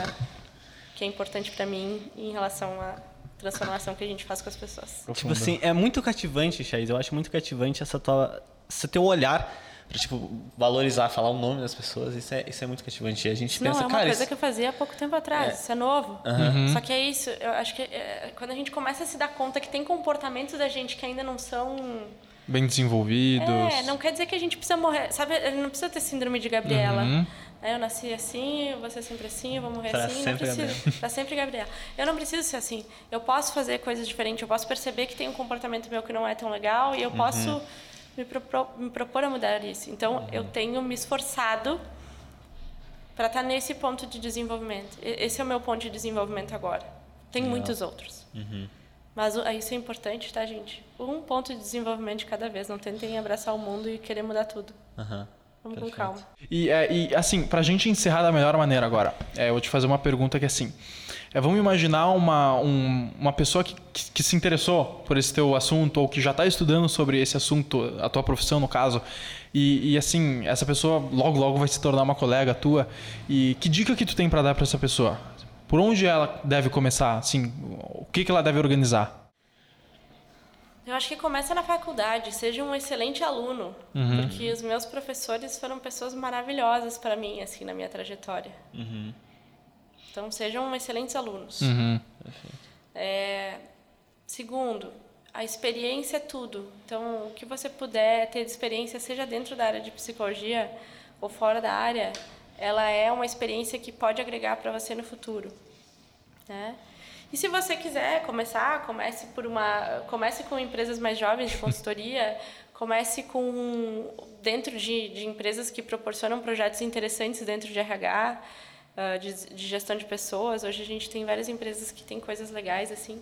que é importante para mim em relação à transformação que a gente faz com as pessoas. Tipo assim, é muito cativante, Chais. Eu acho muito cativante essa tua, esse teu olhar para tipo valorizar, falar o nome das pessoas. Isso é, isso é muito cativante. A gente Não, pensa, é uma cara, coisa isso... que eu fazia há pouco tempo atrás. É. Isso é novo. Uhum. Só que é isso. Eu acho que é, quando a gente começa a se dar conta que tem comportamentos da gente que ainda não são bem desenvolvidos. É, não quer dizer que a gente precisa morrer. Sabe, não precisa ter síndrome de Gabriela. Uhum. Eu nasci assim, eu vou ser sempre assim, eu vou morrer pra assim. Sempre não preciso. Pra sempre Gabriela. Eu não preciso ser assim. Eu posso fazer coisas diferentes, eu posso perceber que tem um comportamento meu que não é tão legal e eu uhum. posso me, propor, me propor a mudar isso. Então, uhum. eu tenho me esforçado para estar tá nesse ponto de desenvolvimento. Esse é o meu ponto de desenvolvimento agora. Tem muitos outros. Uhum. Mas isso é importante, tá, gente? Um ponto de desenvolvimento de cada vez. Não tentem abraçar o mundo e querer mudar tudo. Uhum. Vamos Perfeito. com calma. E, é, e, assim, pra gente encerrar da melhor maneira agora, é, eu vou te fazer uma pergunta que é assim. É, vamos imaginar uma, um, uma pessoa que, que, que, se interessou por esse teu assunto ou que já está estudando sobre esse assunto, a tua profissão no caso, e, e, assim, essa pessoa logo logo vai se tornar uma colega tua. E que dica que tu tem para dar para essa pessoa? Por onde ela deve começar? Assim, o que, que ela deve organizar? Eu acho que começa na faculdade, seja um excelente aluno, uhum. porque os meus professores foram pessoas maravilhosas para mim, assim, na minha trajetória. Uhum. Então, sejam excelentes alunos. Uhum. É, segundo, a experiência é tudo. Então, o que você puder ter de experiência, seja dentro da área de psicologia ou fora da área, ela é uma experiência que pode agregar para você no futuro, né? E se você quiser começar, comece por uma, comece com empresas mais jovens de consultoria, comece com dentro de, de empresas que proporcionam projetos interessantes dentro de RH, uh, de, de gestão de pessoas. Hoje a gente tem várias empresas que têm coisas legais assim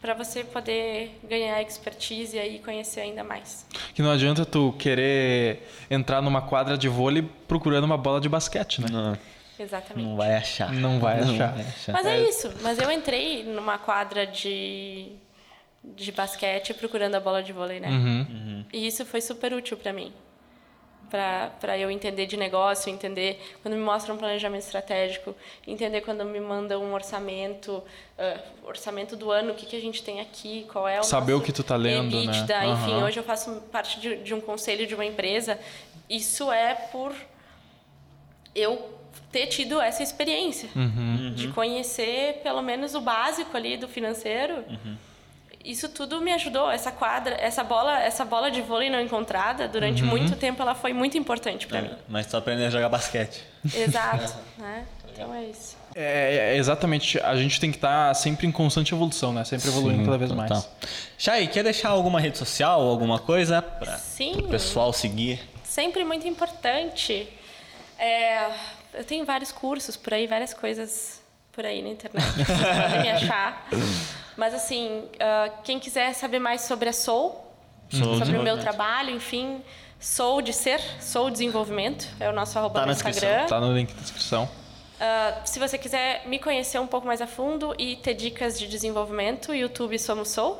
para você poder ganhar expertise e aí conhecer ainda mais. Que não adianta tu querer entrar numa quadra de vôlei procurando uma bola de basquete, né? Não. Exatamente. Não vai achar. Não vai não achar. Vai achar. Mas é isso. Mas eu entrei numa quadra de, de basquete procurando a bola de vôlei, né? Uhum. Uhum. E isso foi super útil para mim para eu entender de negócio, entender quando me mostram um planejamento estratégico, entender quando me mandam um orçamento, uh, orçamento do ano, o que, que a gente tem aqui, qual é o Saber o que tu tá lendo, EBITDA, né? Enfim, uhum. hoje eu faço parte de, de um conselho de uma empresa. Isso é por eu ter tido essa experiência uhum. de conhecer pelo menos o básico ali do financeiro. Uhum isso tudo me ajudou. Essa quadra, essa bola, essa bola de vôlei não encontrada, durante uhum. muito tempo ela foi muito importante para é, mim. Mas tu aprendeu a jogar basquete. Exato, né? Então é isso. É, é, exatamente. A gente tem que estar tá sempre em constante evolução, né? Sempre evoluindo Sim, cada vez mais. Chay, quer deixar alguma rede social, alguma coisa para o pessoal seguir? Sempre muito importante. É, eu tenho vários cursos por aí, várias coisas por aí na internet. Podem me achar. Mas assim, uh, quem quiser saber mais sobre a Soul, Soul sobre o meu trabalho, enfim, Soul de Ser, Soul Desenvolvimento, é o nosso arroba tá no Instagram. Tá no link da descrição. Uh, se você quiser me conhecer um pouco mais a fundo e ter dicas de desenvolvimento, YouTube Somos Soul.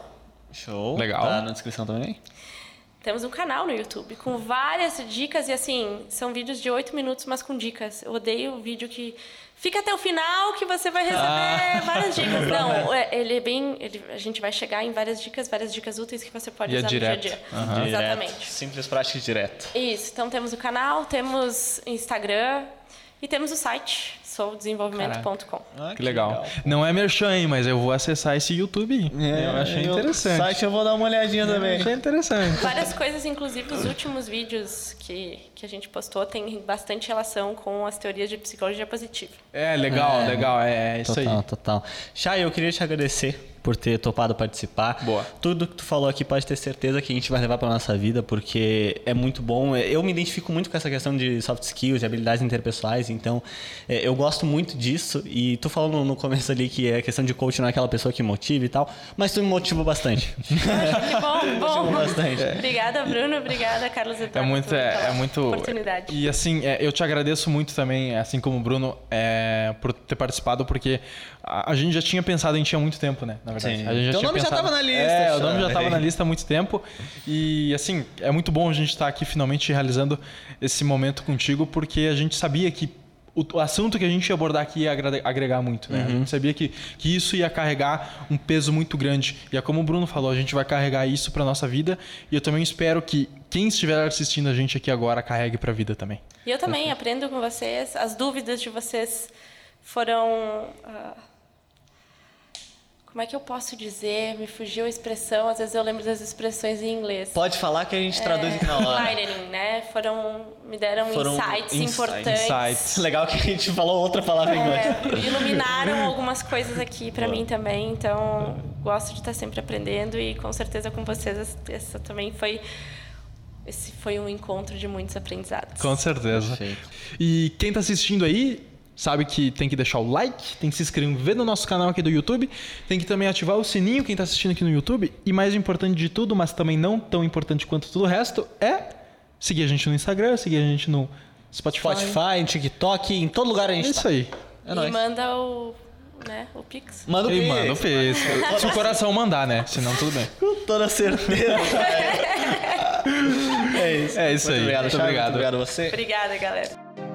Show. Legal. Tá na descrição também? Temos um canal no YouTube com várias dicas e assim, são vídeos de 8 minutos, mas com dicas. Eu odeio o vídeo que fica até o final que você vai receber ah. várias dicas. Não, é, ele é bem. Ele, a gente vai chegar em várias dicas, várias dicas úteis que você pode e é usar é direto. no dia a dia. Uhum. Exatamente. Simples, prático e direto. Isso. Então temos o canal, temos Instagram e temos o site soudesenvolvimento.com. Ah, que, que legal. legal. Não é merchan, hein, mas eu vou acessar esse YouTube. É, eu achei interessante. O site eu vou dar uma olhadinha é, também. Achei interessante. Várias coisas, inclusive os últimos vídeos que, que a gente postou tem bastante relação com as teorias de psicologia positiva. É, legal, é, legal. É, é isso total, aí. Total, total. Chay, eu queria te agradecer por ter topado participar. Boa. Tudo que tu falou aqui pode ter certeza que a gente vai levar para nossa vida, porque é muito bom. Eu me identifico muito com essa questão de soft skills, de habilidades interpessoais, então é, eu gosto muito disso. E tu falou no, no começo ali que é questão de coach não é aquela pessoa que motiva e tal, mas tu me motivou bastante. que bom, bom. bastante. É. Obrigada, Bruno. Obrigada, Carlos Eduardo. É muito, é, é muito. Oportunidade. E assim, é, eu te agradeço muito também, assim como o Bruno, é, por ter participado, porque a, a, gente já tinha pensado em ti há muito tempo, né? Na verdade. Sim. A gente já então tinha o nome pensado... já estava na lista. É, o nome já estava na lista há muito tempo. E assim, é muito bom a gente estar aqui finalmente realizando esse momento contigo, porque a gente sabia que o, assunto que a gente ia abordar aqui ia agregar muito, né? Uhum. A gente sabia que, que isso ia carregar um peso muito grande. E é como o Bruno falou, a gente vai carregar isso para nossa vida. E eu também espero que quem estiver assistindo a gente aqui agora carregue para a vida também. E eu também aprendo com vocês. As dúvidas de vocês foram uh como é que eu posso dizer? Me fugiu a expressão, às vezes eu lembro das expressões em inglês. Pode falar que a gente traduz é, na hora. Lightning, né? Foram, me deram Foram insights ins importantes. Insights. Legal que a gente falou outra palavra em inglês. É, iluminaram algumas coisas aqui para mim também, então gosto de estar sempre aprendendo e com certeza com vocês essa também foi esse foi um encontro de muitos aprendizados. Com certeza. Perfeito. E quem está assistindo aí, sabe que tem que deixar o like, tem que se inscrever no nosso canal aqui do YouTube, tem que também ativar o sininho quem está assistindo aqui no YouTube e mais importante de tudo, mas também não tão importante quanto tudo o resto, é seguir a gente no Instagram, seguir a gente no Spotify, Spotify, TikTok, em todo lugar a gente É isso tá. aí. É e nóis. manda o né? O Pix. Manda o Pix. Manda o Pix. Se o coração mandar, né? Senão tudo bem. Com toda certeza. é isso. É isso Muito aí. Obrigado, Muito obrigado. Muito obrigado a você. Obrigada, galera.